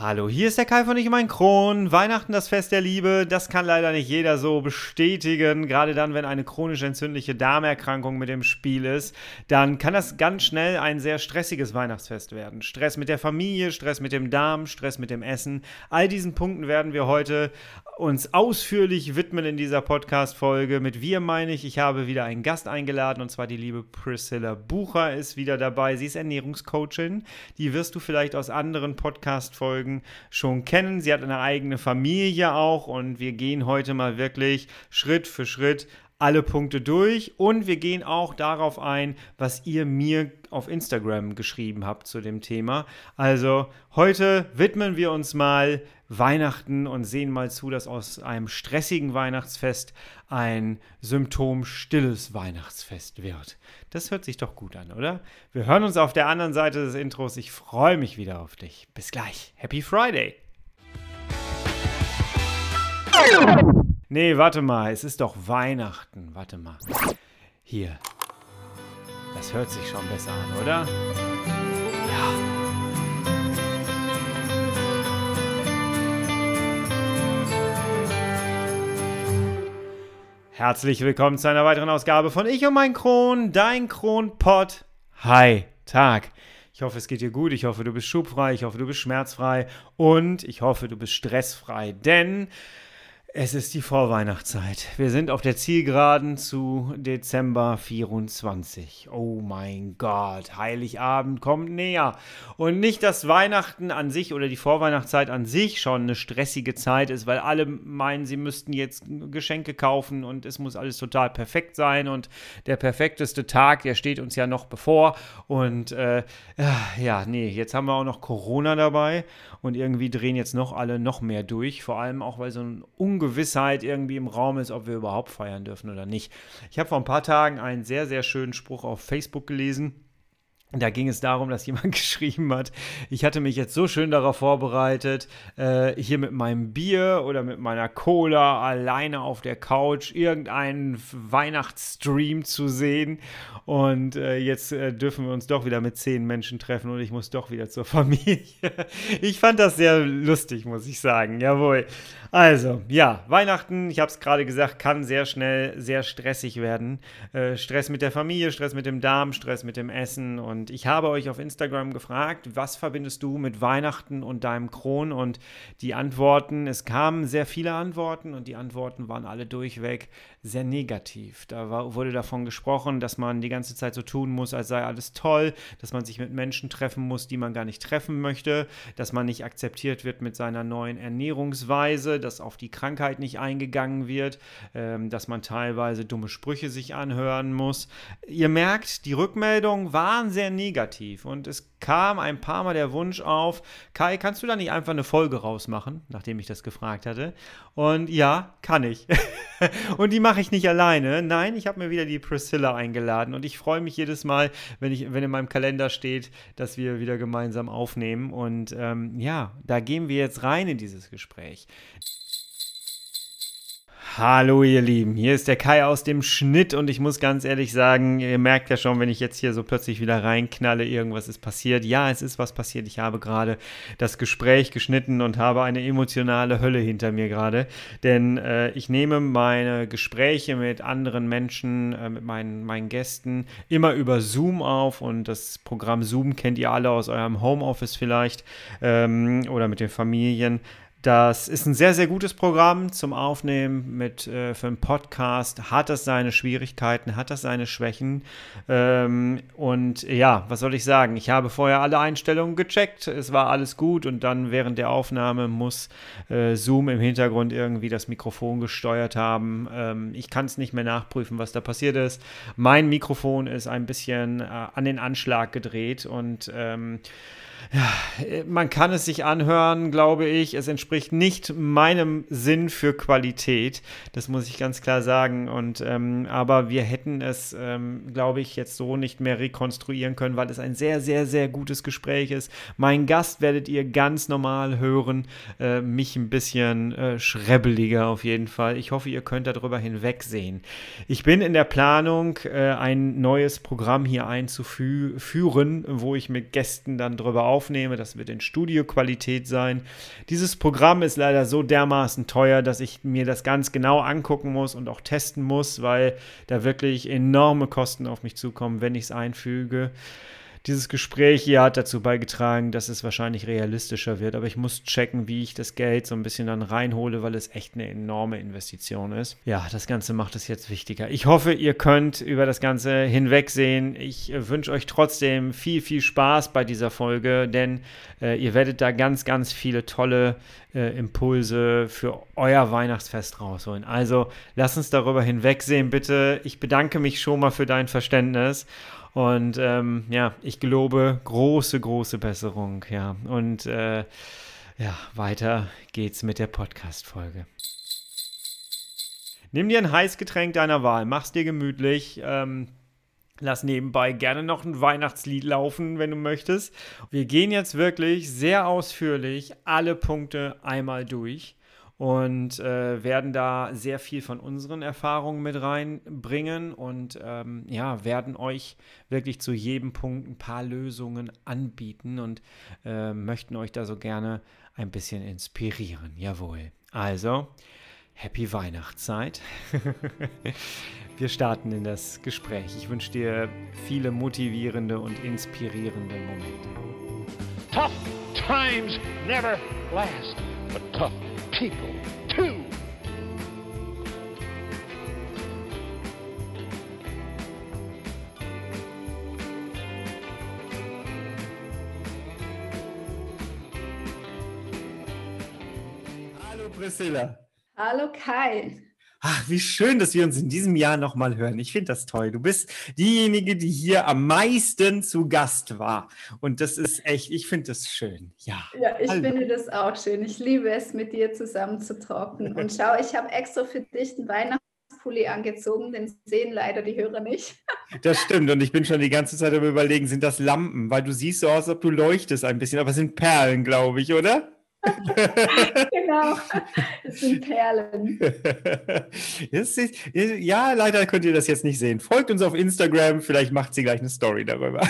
Hallo, hier ist der Kai von Ich mein Kron. Weihnachten das Fest der Liebe, das kann leider nicht jeder so bestätigen. Gerade dann, wenn eine chronisch entzündliche Darmerkrankung mit im Spiel ist, dann kann das ganz schnell ein sehr stressiges Weihnachtsfest werden. Stress mit der Familie, Stress mit dem Darm, Stress mit dem Essen. All diesen Punkten werden wir heute uns ausführlich widmen in dieser Podcast-Folge. Mit wir meine ich, ich habe wieder einen Gast eingeladen und zwar die liebe Priscilla Bucher ist wieder dabei. Sie ist Ernährungscoachin. Die wirst du vielleicht aus anderen Podcast-Folgen schon kennen. Sie hat eine eigene Familie auch und wir gehen heute mal wirklich Schritt für Schritt alle Punkte durch und wir gehen auch darauf ein, was ihr mir auf Instagram geschrieben habt zu dem Thema. Also heute widmen wir uns mal Weihnachten und sehen mal zu, dass aus einem stressigen Weihnachtsfest ein symptomstilles Weihnachtsfest wird. Das hört sich doch gut an, oder? Wir hören uns auf der anderen Seite des Intros. Ich freue mich wieder auf dich. Bis gleich. Happy Friday! Nee, warte mal, es ist doch Weihnachten. Warte mal. Hier. Das hört sich schon besser an, oder? Ja. Herzlich willkommen zu einer weiteren Ausgabe von Ich und mein Kron, dein Kronpott. Hi, Tag. Ich hoffe, es geht dir gut. Ich hoffe, du bist schubfrei. Ich hoffe, du bist schmerzfrei. Und ich hoffe, du bist stressfrei. Denn es ist die Vorweihnachtszeit. Wir sind auf der Zielgeraden zu Dezember 24. Oh mein Gott, Heiligabend kommt näher. Und nicht, dass Weihnachten an sich oder die Vorweihnachtszeit an sich schon eine stressige Zeit ist, weil alle meinen, sie müssten jetzt Geschenke kaufen und es muss alles total perfekt sein. Und der perfekteste Tag, der steht uns ja noch bevor. Und äh, ja, nee, jetzt haben wir auch noch Corona dabei und irgendwie drehen jetzt noch alle noch mehr durch. Vor allem auch, weil so ein Ungewissheit irgendwie im Raum ist, ob wir überhaupt feiern dürfen oder nicht. Ich habe vor ein paar Tagen einen sehr, sehr schönen Spruch auf Facebook gelesen da ging es darum, dass jemand geschrieben hat, ich hatte mich jetzt so schön darauf vorbereitet, äh, hier mit meinem Bier oder mit meiner Cola alleine auf der Couch irgendeinen Weihnachtsstream zu sehen. Und äh, jetzt äh, dürfen wir uns doch wieder mit zehn Menschen treffen und ich muss doch wieder zur Familie. ich fand das sehr lustig, muss ich sagen. Jawohl. Also, ja, Weihnachten, ich habe es gerade gesagt, kann sehr schnell sehr stressig werden. Äh, Stress mit der Familie, Stress mit dem Darm, Stress mit dem Essen und und ich habe euch auf Instagram gefragt, was verbindest du mit Weihnachten und deinem Kron? Und die Antworten, es kamen sehr viele Antworten und die Antworten waren alle durchweg sehr negativ. Da war, wurde davon gesprochen, dass man die ganze Zeit so tun muss, als sei alles toll, dass man sich mit Menschen treffen muss, die man gar nicht treffen möchte, dass man nicht akzeptiert wird mit seiner neuen Ernährungsweise, dass auf die Krankheit nicht eingegangen wird, ähm, dass man teilweise dumme Sprüche sich anhören muss. Ihr merkt, die Rückmeldungen waren sehr sehr negativ und es kam ein paar Mal der Wunsch auf, Kai, kannst du da nicht einfach eine Folge rausmachen, nachdem ich das gefragt hatte? Und ja, kann ich. und die mache ich nicht alleine. Nein, ich habe mir wieder die Priscilla eingeladen und ich freue mich jedes Mal, wenn, ich, wenn in meinem Kalender steht, dass wir wieder gemeinsam aufnehmen. Und ähm, ja, da gehen wir jetzt rein in dieses Gespräch. Hallo ihr Lieben, hier ist der Kai aus dem Schnitt und ich muss ganz ehrlich sagen, ihr merkt ja schon, wenn ich jetzt hier so plötzlich wieder reinknalle, irgendwas ist passiert. Ja, es ist was passiert. Ich habe gerade das Gespräch geschnitten und habe eine emotionale Hölle hinter mir gerade, denn äh, ich nehme meine Gespräche mit anderen Menschen, äh, mit meinen, meinen Gästen immer über Zoom auf und das Programm Zoom kennt ihr alle aus eurem Homeoffice vielleicht ähm, oder mit den Familien. Das ist ein sehr, sehr gutes Programm zum Aufnehmen mit, äh, für einen Podcast. Hat das seine Schwierigkeiten, hat das seine Schwächen. Ähm, und ja, was soll ich sagen? Ich habe vorher alle Einstellungen gecheckt. Es war alles gut und dann während der Aufnahme muss äh, Zoom im Hintergrund irgendwie das Mikrofon gesteuert haben. Ähm, ich kann es nicht mehr nachprüfen, was da passiert ist. Mein Mikrofon ist ein bisschen äh, an den Anschlag gedreht und ähm, ja, man kann es sich anhören, glaube ich. Es entspricht nicht meinem Sinn für Qualität. Das muss ich ganz klar sagen. Und ähm, aber wir hätten es, ähm, glaube ich, jetzt so nicht mehr rekonstruieren können, weil es ein sehr, sehr, sehr gutes Gespräch ist. Mein Gast werdet ihr ganz normal hören. Äh, mich ein bisschen äh, schrebbeliger auf jeden Fall. Ich hoffe, ihr könnt darüber hinwegsehen. Ich bin in der Planung, äh, ein neues Programm hier einzuführen, wo ich mit Gästen dann darüber aufnehme. Das wird in Studioqualität sein. Dieses Programm ist leider so dermaßen teuer, dass ich mir das ganz genau angucken muss und auch testen muss, weil da wirklich enorme Kosten auf mich zukommen, wenn ich es einfüge. Dieses Gespräch hier hat dazu beigetragen, dass es wahrscheinlich realistischer wird, aber ich muss checken, wie ich das Geld so ein bisschen dann reinhole, weil es echt eine enorme Investition ist. Ja, das Ganze macht es jetzt wichtiger. Ich hoffe, ihr könnt über das Ganze hinwegsehen. Ich äh, wünsche euch trotzdem viel, viel Spaß bei dieser Folge, denn äh, ihr werdet da ganz, ganz viele tolle äh, Impulse für euer Weihnachtsfest rausholen. Also lasst uns darüber hinwegsehen, bitte. Ich bedanke mich schon mal für dein Verständnis. Und ähm, ja, ich gelobe große, große Besserung. Ja, und äh, ja, weiter geht's mit der Podcast-Folge. Nimm dir ein Heißgetränk deiner Wahl, mach's dir gemütlich. Ähm, Lass nebenbei gerne noch ein Weihnachtslied laufen, wenn du möchtest. Wir gehen jetzt wirklich sehr ausführlich alle Punkte einmal durch und äh, werden da sehr viel von unseren Erfahrungen mit reinbringen und ähm, ja, werden euch wirklich zu jedem Punkt ein paar Lösungen anbieten und äh, möchten euch da so gerne ein bisschen inspirieren. Jawohl. Also, Happy Weihnachtszeit. Wir starten in das Gespräch. Ich wünsche dir viele motivierende und inspirierende Momente. Tough times never last, but tough people too. Hallo Priscilla. Hallo Kai. Ach, wie schön, dass wir uns in diesem Jahr nochmal hören. Ich finde das toll. Du bist diejenige, die hier am meisten zu Gast war. Und das ist echt, ich finde das schön. Ja, ja ich Hallo. finde das auch schön. Ich liebe es, mit dir zusammen zu trocken. Und schau, ich habe extra für dich einen Weihnachtspulli angezogen, den sehen leider die Hörer nicht. Das stimmt. Und ich bin schon die ganze Zeit am Überlegen, sind das Lampen? Weil du siehst so aus, als ob du leuchtest ein bisschen. Aber es sind Perlen, glaube ich, oder? genau, das sind Perlen. Ist, ja, leider könnt ihr das jetzt nicht sehen. Folgt uns auf Instagram, vielleicht macht sie gleich eine Story darüber.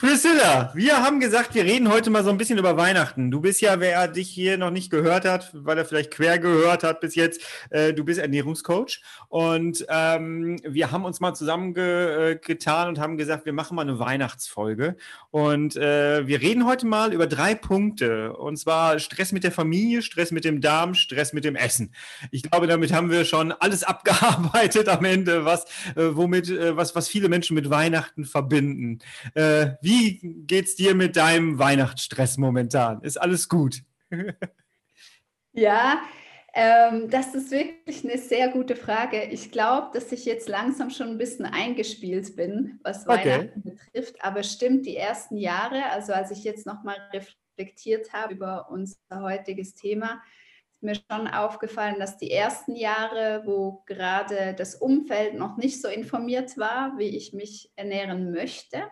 Priscilla, wir haben gesagt, wir reden heute mal so ein bisschen über Weihnachten. Du bist ja, wer dich hier noch nicht gehört hat, weil er vielleicht quer gehört hat bis jetzt, äh, du bist Ernährungscoach und ähm, wir haben uns mal zusammengetan und haben gesagt, wir machen mal eine Weihnachtsfolge und äh, wir reden heute mal über drei Punkte und zwar Stress mit der Familie, Stress mit dem Darm, Stress mit dem Essen. Ich glaube, damit haben wir schon alles abgearbeitet am Ende, was, äh, womit, äh, was, was viele Menschen mit Weihnachten verbinden. Äh, wie geht's dir mit deinem Weihnachtsstress momentan? Ist alles gut? ja, ähm, das ist wirklich eine sehr gute Frage. Ich glaube, dass ich jetzt langsam schon ein bisschen eingespielt bin, was okay. Weihnachten betrifft. Aber stimmt, die ersten Jahre, also als ich jetzt nochmal reflektiert habe über unser heutiges Thema, ist mir schon aufgefallen, dass die ersten Jahre, wo gerade das Umfeld noch nicht so informiert war, wie ich mich ernähren möchte,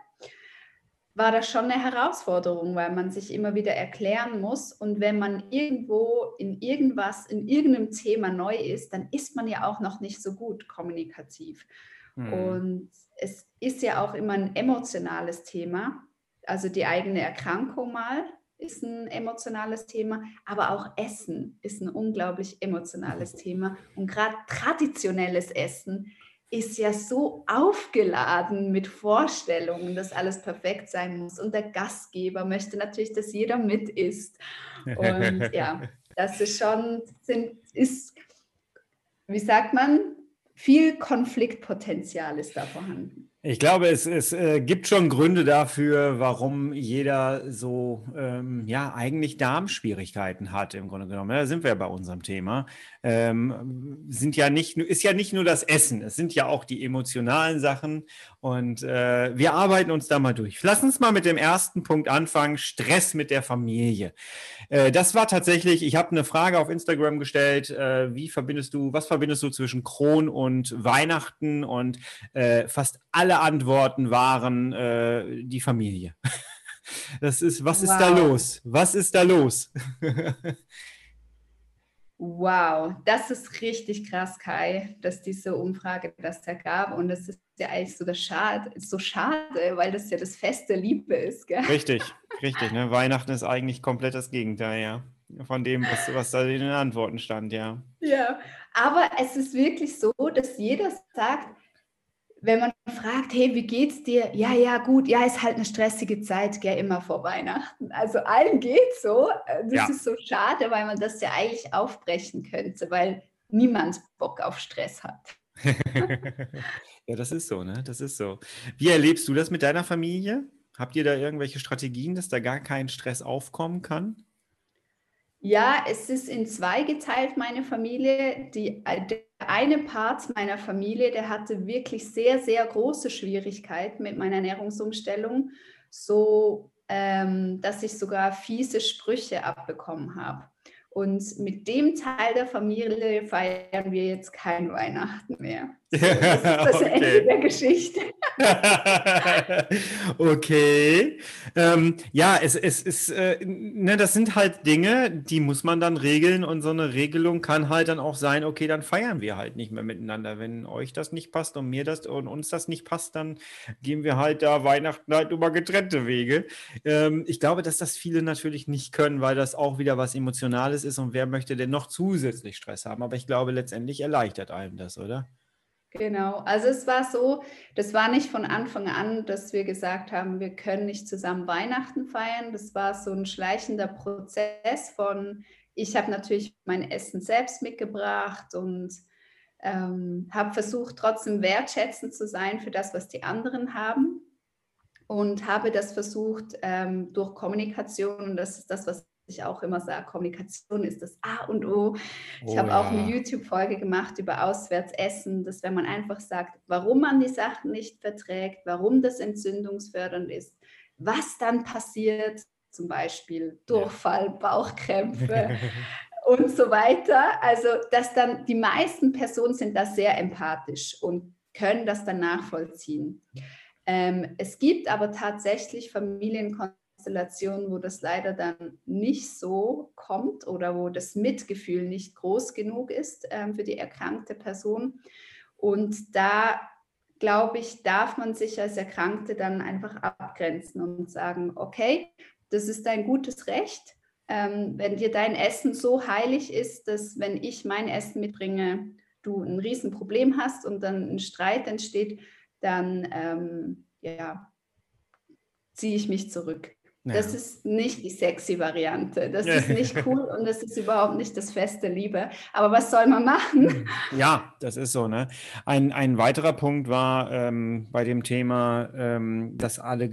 war das schon eine Herausforderung, weil man sich immer wieder erklären muss. Und wenn man irgendwo in irgendwas, in irgendeinem Thema neu ist, dann ist man ja auch noch nicht so gut kommunikativ. Hm. Und es ist ja auch immer ein emotionales Thema. Also die eigene Erkrankung mal ist ein emotionales Thema, aber auch Essen ist ein unglaublich emotionales Thema. Und gerade traditionelles Essen ist ja so aufgeladen mit Vorstellungen, dass alles perfekt sein muss. Und der Gastgeber möchte natürlich, dass jeder mit isst. Und ja, das ist schon, sind, ist, wie sagt man, viel Konfliktpotenzial ist da vorhanden. Ich glaube, es, es äh, gibt schon Gründe dafür, warum jeder so, ähm, ja, eigentlich Darmschwierigkeiten hat, im Grunde genommen. Da sind wir bei unserem Thema. Ähm, sind ja nicht, ist ja nicht nur das Essen, es sind ja auch die emotionalen Sachen. Und äh, wir arbeiten uns da mal durch. Lass uns mal mit dem ersten Punkt anfangen: Stress mit der Familie. Äh, das war tatsächlich, ich habe eine Frage auf Instagram gestellt, äh, wie verbindest du, was verbindest du zwischen Kron und Weihnachten? Und äh, fast alle alle Antworten waren äh, die Familie. Das ist, was wow. ist da los? Was ist da los? Wow, das ist richtig krass, Kai, dass diese Umfrage das ergab. Und das ist ja eigentlich so, das schade, so schade, weil das ja das Fest der Liebe ist. Gell? Richtig, richtig. Ne? Weihnachten ist eigentlich komplett das Gegenteil, ja. Von dem, was, was da in den Antworten stand, ja. Ja, aber es ist wirklich so, dass jeder sagt, wenn man fragt, hey, wie geht's dir? Ja, ja, gut, ja, ist halt eine stressige Zeit, gell, immer vor Weihnachten. Also allen geht's so. Das ja. ist so schade, weil man das ja eigentlich aufbrechen könnte, weil niemand Bock auf Stress hat. ja, das ist so, ne? Das ist so. Wie erlebst du das mit deiner Familie? Habt ihr da irgendwelche Strategien, dass da gar kein Stress aufkommen kann? Ja, es ist in zwei geteilt, meine Familie. Die, der eine Part meiner Familie, der hatte wirklich sehr, sehr große Schwierigkeiten mit meiner Ernährungsumstellung, so ähm, dass ich sogar fiese Sprüche abbekommen habe. Und mit dem Teil der Familie feiern wir jetzt kein Weihnachten mehr. Das ist das okay. Ende der Geschichte. okay. Ähm, ja, es, es ist, äh, ne, das sind halt Dinge, die muss man dann regeln und so eine Regelung kann halt dann auch sein, okay, dann feiern wir halt nicht mehr miteinander. Wenn euch das nicht passt und mir das und uns das nicht passt, dann gehen wir halt da Weihnachten halt über getrennte Wege. Ähm, ich glaube, dass das viele natürlich nicht können, weil das auch wieder was Emotionales ist und wer möchte denn noch zusätzlich Stress haben? Aber ich glaube, letztendlich erleichtert einem das, oder? Genau, also es war so, das war nicht von Anfang an, dass wir gesagt haben, wir können nicht zusammen Weihnachten feiern. Das war so ein schleichender Prozess von, ich habe natürlich mein Essen selbst mitgebracht und ähm, habe versucht, trotzdem wertschätzend zu sein für das, was die anderen haben. Und habe das versucht ähm, durch Kommunikation, und das ist das, was ich auch immer sage, Kommunikation ist das A und O. Ich oh, habe ja. auch eine YouTube-Folge gemacht über Auswärtsessen, dass wenn man einfach sagt, warum man die Sachen nicht verträgt, warum das entzündungsfördernd ist, was dann passiert, zum Beispiel Durchfall, Bauchkrämpfe und so weiter. Also, dass dann die meisten Personen sind da sehr empathisch und können das dann nachvollziehen. Ähm, es gibt aber tatsächlich Familienkontakte, Konstellationen, wo das leider dann nicht so kommt oder wo das Mitgefühl nicht groß genug ist ähm, für die erkrankte Person. Und da, glaube ich, darf man sich als Erkrankte dann einfach abgrenzen und sagen, okay, das ist dein gutes Recht. Ähm, wenn dir dein Essen so heilig ist, dass wenn ich mein Essen mitbringe, du ein Riesenproblem hast und dann ein Streit entsteht, dann ähm, ja, ziehe ich mich zurück. Ja. Das ist nicht die sexy Variante. Das ist nicht cool und das ist überhaupt nicht das feste Liebe. Aber was soll man machen? Ja, das ist so. Ne? Ein, ein weiterer Punkt war ähm, bei dem Thema, ähm, dass alle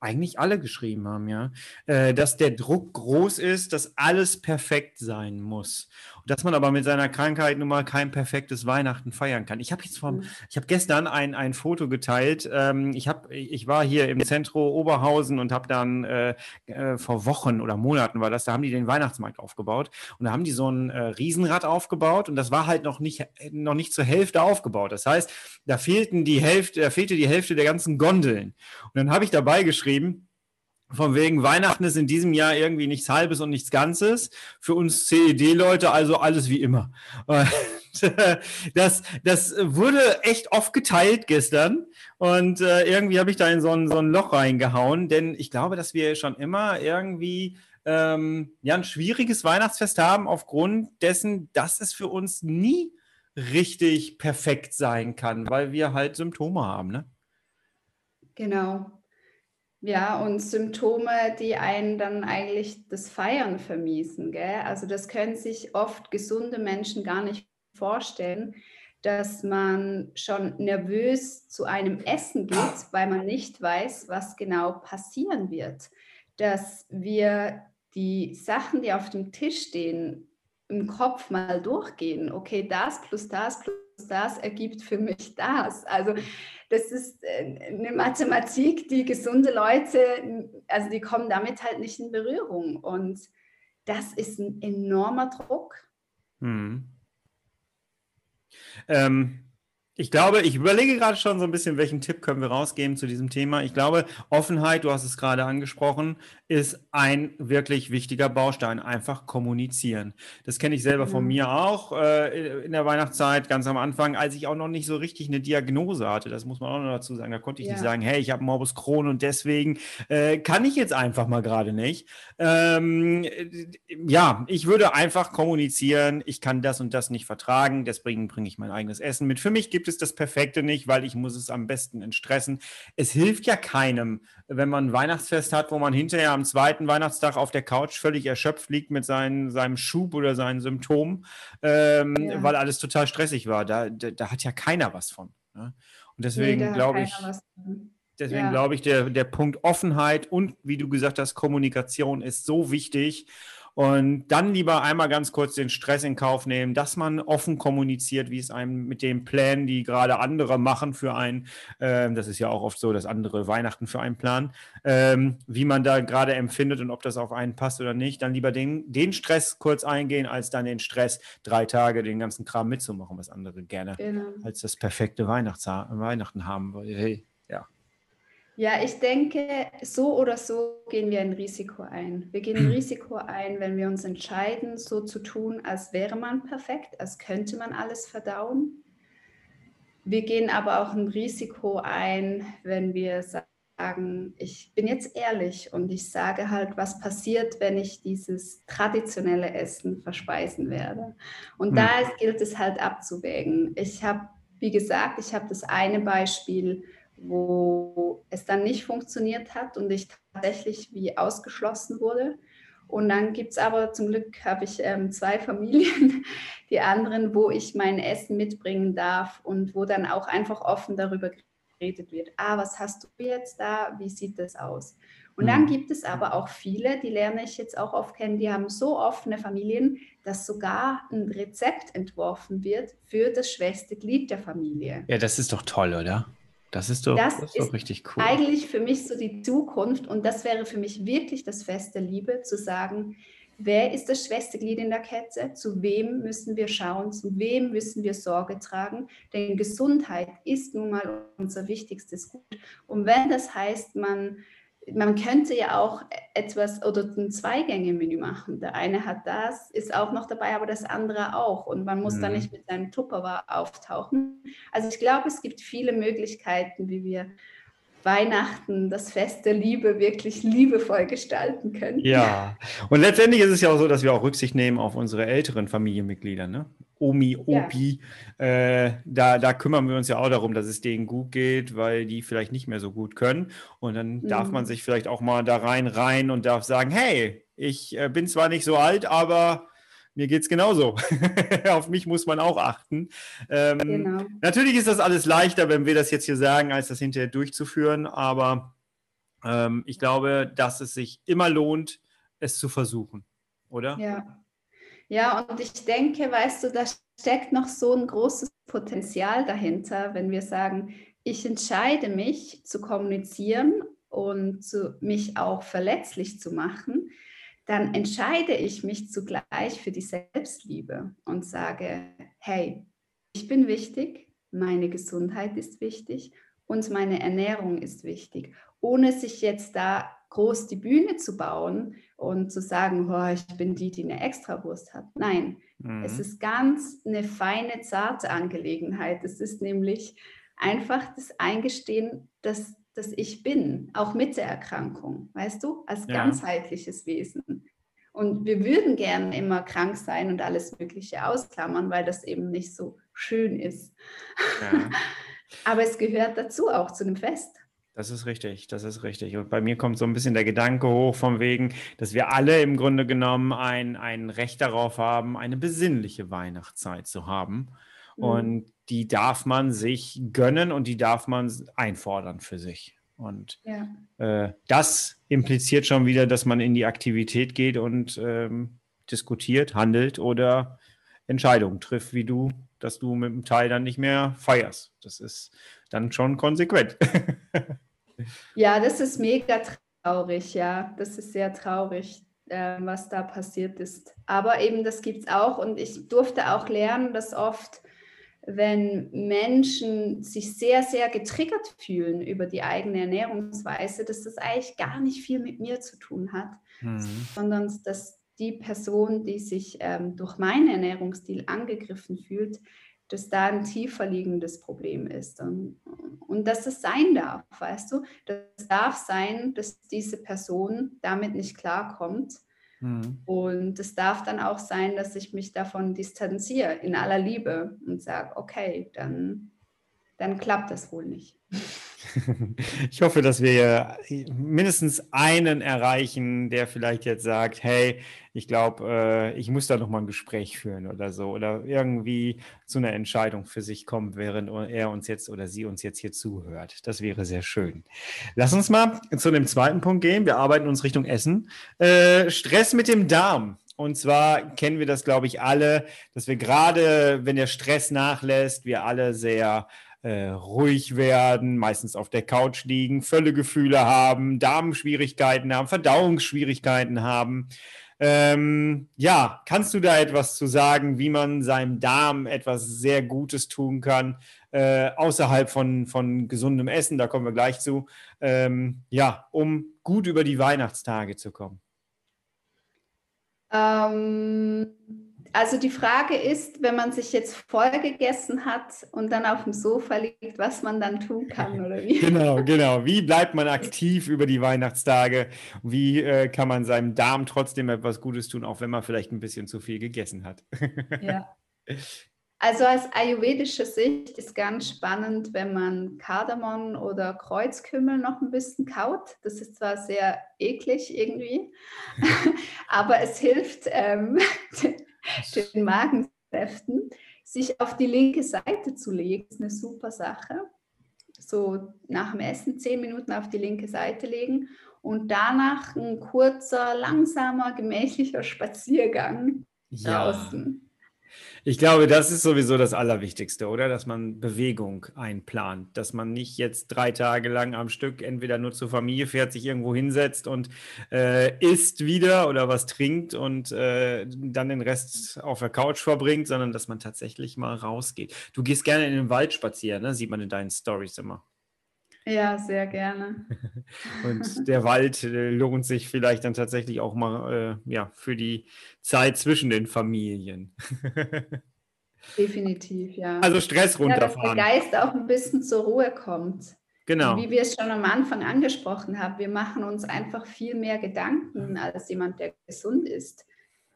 eigentlich alle geschrieben haben, ja, äh, dass der Druck groß ist, dass alles perfekt sein muss dass man aber mit seiner Krankheit nun mal kein perfektes Weihnachten feiern kann. Ich habe jetzt vom, mhm. ich habe gestern ein, ein Foto geteilt. Ähm, ich, hab, ich war hier im Zentrum Oberhausen und habe dann äh, äh, vor Wochen oder Monaten war das, da haben die den Weihnachtsmarkt aufgebaut und da haben die so ein äh, Riesenrad aufgebaut und das war halt noch nicht, noch nicht zur Hälfte aufgebaut. Das heißt, da fehlten die Hälfte, da fehlte die Hälfte der ganzen Gondeln. Und dann habe ich dabei geschrieben, von wegen Weihnachten ist in diesem Jahr irgendwie nichts Halbes und nichts Ganzes. Für uns CED-Leute also alles wie immer. Das, das wurde echt oft geteilt gestern und äh, irgendwie habe ich da in so ein, so ein Loch reingehauen, denn ich glaube, dass wir schon immer irgendwie ähm, ja, ein schwieriges Weihnachtsfest haben aufgrund dessen, dass es für uns nie richtig perfekt sein kann, weil wir halt Symptome haben. Ne? Genau. Ja, und Symptome, die einen dann eigentlich das Feiern vermiesen. Gell? Also das können sich oft gesunde Menschen gar nicht vorstellen, dass man schon nervös zu einem Essen geht, weil man nicht weiß, was genau passieren wird. Dass wir die Sachen, die auf dem Tisch stehen, im Kopf mal durchgehen. Okay, das plus das plus das ergibt für mich das. Also das ist äh, eine Mathematik, die gesunde Leute, also die kommen damit halt nicht in Berührung. Und das ist ein enormer Druck. Hm. Ähm, Ich glaube, ich überlege gerade schon so ein bisschen, welchen Tipp können wir rausgeben zu diesem Thema. Ich glaube, Offenheit, du hast es gerade angesprochen, ist ein wirklich wichtiger Baustein. Einfach kommunizieren. Das kenne ich selber von mir auch äh, in der Weihnachtszeit, ganz am Anfang, als ich auch noch nicht so richtig eine Diagnose hatte. Das muss man auch noch dazu sagen. Da konnte ich ja. nicht sagen, hey, ich habe Morbus Crohn und deswegen äh, kann ich jetzt einfach mal gerade nicht. Ähm, ja, ich würde einfach kommunizieren. Ich kann das und das nicht vertragen. Deswegen bringe ich mein eigenes Essen mit. Für mich gibt gibt es das Perfekte nicht, weil ich muss es am besten entstressen. Es hilft ja keinem, wenn man ein Weihnachtsfest hat, wo man hinterher am zweiten Weihnachtstag auf der Couch völlig erschöpft liegt mit seinen, seinem Schub oder seinen Symptomen, ähm, ja. weil alles total stressig war. Da, da, da, hat ja keiner was von. Ne? Und deswegen nee, glaube ich, deswegen ja. glaube ich, der, der Punkt Offenheit und wie du gesagt hast, Kommunikation ist so wichtig. Und dann lieber einmal ganz kurz den Stress in Kauf nehmen, dass man offen kommuniziert, wie es einem mit den Plänen, die gerade andere machen für einen, ähm, das ist ja auch oft so, dass andere Weihnachten für einen planen, ähm, wie man da gerade empfindet und ob das auf einen passt oder nicht. Dann lieber den, den Stress kurz eingehen, als dann den Stress, drei Tage den ganzen Kram mitzumachen, was andere gerne genau. als das perfekte Weihnachts Weihnachten haben. Hey, ja. Ich denke, so oder so gehen wir ein Risiko ein. Wir gehen ein Risiko ein, wenn wir uns entscheiden, so zu tun, als wäre man perfekt, als könnte man alles verdauen. Wir gehen aber auch ein Risiko ein, wenn wir sagen, ich bin jetzt ehrlich und ich sage halt, was passiert, wenn ich dieses traditionelle Essen verspeisen werde. Und hm. da gilt es halt abzuwägen. Ich habe, wie gesagt, ich habe das eine Beispiel, wo es dann nicht funktioniert hat und ich tatsächlich wie ausgeschlossen wurde. Und dann gibt es aber zum Glück habe ich ähm, zwei Familien, die anderen, wo ich mein Essen mitbringen darf und wo dann auch einfach offen darüber geredet wird. Ah, was hast du jetzt da? Wie sieht das aus? Und dann mhm. gibt es aber auch viele, die lerne ich jetzt auch oft kennen, die haben so offene Familien, dass sogar ein Rezept entworfen wird für das schwächste Glied der Familie. Ja, das ist doch toll, oder? Das ist doch, das, das ist doch richtig cool. Eigentlich für mich so die Zukunft und das wäre für mich wirklich das Fest der Liebe, zu sagen, wer ist das schwächste Glied in der Kette? Zu wem müssen wir schauen? Zu wem müssen wir Sorge tragen? Denn Gesundheit ist nun mal unser wichtigstes Gut. Und wenn das heißt, man man könnte ja auch etwas oder ein Zweigänge-Menü machen. Der eine hat das, ist auch noch dabei, aber das andere auch. Und man muss mhm. da nicht mit seinem Tupperware auftauchen. Also ich glaube, es gibt viele Möglichkeiten, wie wir Weihnachten, das Fest der Liebe, wirklich liebevoll gestalten können. Ja, und letztendlich ist es ja auch so, dass wir auch Rücksicht nehmen auf unsere älteren Familienmitglieder. Ne? Omi, Opi, ja. äh, da, da kümmern wir uns ja auch darum, dass es denen gut geht, weil die vielleicht nicht mehr so gut können. Und dann mhm. darf man sich vielleicht auch mal da rein rein und darf sagen, hey, ich äh, bin zwar nicht so alt, aber mir geht es genauso. Auf mich muss man auch achten. Ähm, genau. Natürlich ist das alles leichter, wenn wir das jetzt hier sagen, als das hinterher durchzuführen, aber ähm, ich glaube, dass es sich immer lohnt, es zu versuchen, oder? Ja. Ja, und ich denke, weißt du, da steckt noch so ein großes Potenzial dahinter, wenn wir sagen, ich entscheide mich zu kommunizieren und zu, mich auch verletzlich zu machen, dann entscheide ich mich zugleich für die Selbstliebe und sage, hey, ich bin wichtig, meine Gesundheit ist wichtig und meine Ernährung ist wichtig, ohne sich jetzt da groß die Bühne zu bauen und zu sagen, oh, ich bin die, die eine Extrawurst hat. Nein, mhm. es ist ganz eine feine, zarte Angelegenheit. Es ist nämlich einfach das Eingestehen, dass, dass ich bin, auch mit der Erkrankung, weißt du, als ja. ganzheitliches Wesen. Und wir würden gerne immer krank sein und alles Mögliche ausklammern, weil das eben nicht so schön ist. Ja. Aber es gehört dazu auch zu einem Fest. Das ist richtig, das ist richtig. Und bei mir kommt so ein bisschen der Gedanke hoch von wegen, dass wir alle im Grunde genommen ein, ein Recht darauf haben, eine besinnliche Weihnachtszeit zu haben. Mhm. Und die darf man sich gönnen und die darf man einfordern für sich. Und ja. äh, das impliziert schon wieder, dass man in die Aktivität geht und ähm, diskutiert, handelt oder Entscheidungen trifft, wie du, dass du mit dem Teil dann nicht mehr feierst. Das ist dann schon konsequent. ja, das ist mega traurig, ja. Das ist sehr traurig, äh, was da passiert ist. Aber eben, das gibt es auch und ich durfte auch lernen, dass oft wenn Menschen sich sehr, sehr getriggert fühlen über die eigene Ernährungsweise, dass das eigentlich gar nicht viel mit mir zu tun hat, mhm. sondern dass die Person, die sich ähm, durch meinen Ernährungsstil angegriffen fühlt, dass da ein tiefer liegendes Problem ist. Und, und dass es sein darf, weißt du? Das darf sein, dass diese Person damit nicht klarkommt Mhm. Und es darf dann auch sein, dass ich mich davon distanziere in aller Liebe und sage, okay, dann, dann klappt das wohl nicht. Ich hoffe, dass wir mindestens einen erreichen, der vielleicht jetzt sagt, hey, ich glaube, äh, ich muss da noch mal ein Gespräch führen oder so oder irgendwie zu einer Entscheidung für sich kommen, während er uns jetzt oder sie uns jetzt hier zuhört. Das wäre sehr schön. Lass uns mal zu dem zweiten Punkt gehen. Wir arbeiten uns Richtung Essen. Äh, Stress mit dem Darm. Und zwar kennen wir das, glaube ich, alle, dass wir gerade, wenn der Stress nachlässt, wir alle sehr äh, ruhig werden, meistens auf der Couch liegen, Völlegefühle haben, Darmschwierigkeiten haben, Verdauungsschwierigkeiten haben. Ähm, ja, kannst du da etwas zu sagen, wie man seinem Darm etwas sehr Gutes tun kann, äh, außerhalb von, von gesundem Essen, da kommen wir gleich zu, ähm, ja, um gut über die Weihnachtstage zu kommen? Ähm also die Frage ist, wenn man sich jetzt voll gegessen hat und dann auf dem Sofa liegt, was man dann tun kann oder wie? Genau, genau. Wie bleibt man aktiv über die Weihnachtstage? Wie äh, kann man seinem Darm trotzdem etwas Gutes tun, auch wenn man vielleicht ein bisschen zu viel gegessen hat? Ja. Also aus ayurvedischer Sicht ist ganz spannend, wenn man Kardamom oder Kreuzkümmel noch ein bisschen kaut. Das ist zwar sehr eklig irgendwie, aber es hilft, ähm, den Magensäften, sich auf die linke Seite zu legen, ist eine super Sache. So nach dem Essen zehn Minuten auf die linke Seite legen und danach ein kurzer, langsamer, gemächlicher Spaziergang ja. draußen. Ich glaube, das ist sowieso das Allerwichtigste, oder? Dass man Bewegung einplant, dass man nicht jetzt drei Tage lang am Stück entweder nur zur Familie fährt, sich irgendwo hinsetzt und äh, isst wieder oder was trinkt und äh, dann den Rest auf der Couch verbringt, sondern dass man tatsächlich mal rausgeht. Du gehst gerne in den Wald spazieren, ne? sieht man in deinen Stories immer. Ja, sehr gerne. Und der Wald äh, lohnt sich vielleicht dann tatsächlich auch mal äh, ja, für die Zeit zwischen den Familien. Definitiv, ja. Also Stress runterfahren. Ja, dass der Geist auch ein bisschen zur Ruhe kommt. Genau. Wie wir es schon am Anfang angesprochen haben, wir machen uns einfach viel mehr Gedanken als jemand, der gesund ist.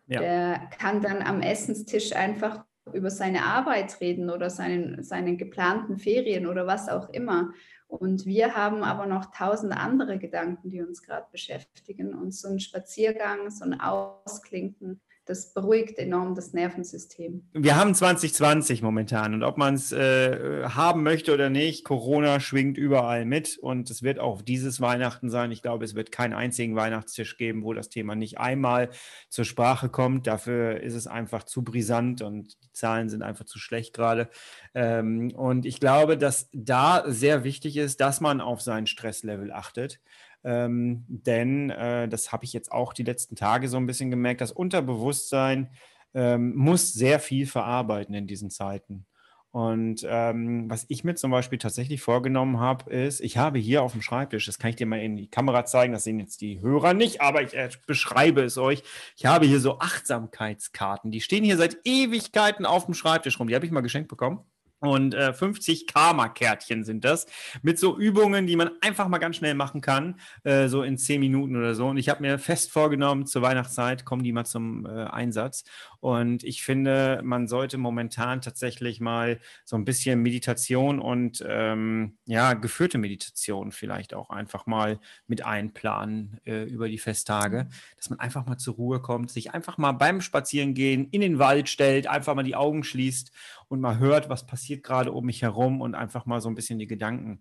Ja. Der kann dann am Essenstisch einfach über seine Arbeit reden oder seinen, seinen geplanten Ferien oder was auch immer. Und wir haben aber noch tausend andere Gedanken, die uns gerade beschäftigen. Und so ein Spaziergang, so ein Ausklinken, das beruhigt enorm das Nervensystem. Wir haben 2020 momentan und ob man es äh, haben möchte oder nicht, Corona schwingt überall mit und es wird auch dieses Weihnachten sein. Ich glaube, es wird keinen einzigen Weihnachtstisch geben, wo das Thema nicht einmal zur Sprache kommt. Dafür ist es einfach zu brisant und die Zahlen sind einfach zu schlecht gerade. Ähm, und ich glaube, dass da sehr wichtig ist, dass man auf sein Stresslevel achtet. Ähm, denn äh, das habe ich jetzt auch die letzten Tage so ein bisschen gemerkt, das Unterbewusstsein ähm, muss sehr viel verarbeiten in diesen Zeiten. Und ähm, was ich mir zum Beispiel tatsächlich vorgenommen habe, ist, ich habe hier auf dem Schreibtisch, das kann ich dir mal in die Kamera zeigen, das sehen jetzt die Hörer nicht, aber ich äh, beschreibe es euch. Ich habe hier so Achtsamkeitskarten, die stehen hier seit Ewigkeiten auf dem Schreibtisch rum. Die habe ich mal geschenkt bekommen. Und äh, 50 Karma-Kärtchen sind das. Mit so Übungen, die man einfach mal ganz schnell machen kann, äh, so in 10 Minuten oder so. Und ich habe mir fest vorgenommen, zur Weihnachtszeit kommen die mal zum äh, Einsatz. Und ich finde, man sollte momentan tatsächlich mal so ein bisschen Meditation und ähm, ja, geführte Meditation vielleicht auch einfach mal mit einplanen äh, über die Festtage, dass man einfach mal zur Ruhe kommt, sich einfach mal beim Spazierengehen in den Wald stellt, einfach mal die Augen schließt und mal hört, was passiert gerade um mich herum und einfach mal so ein bisschen die Gedanken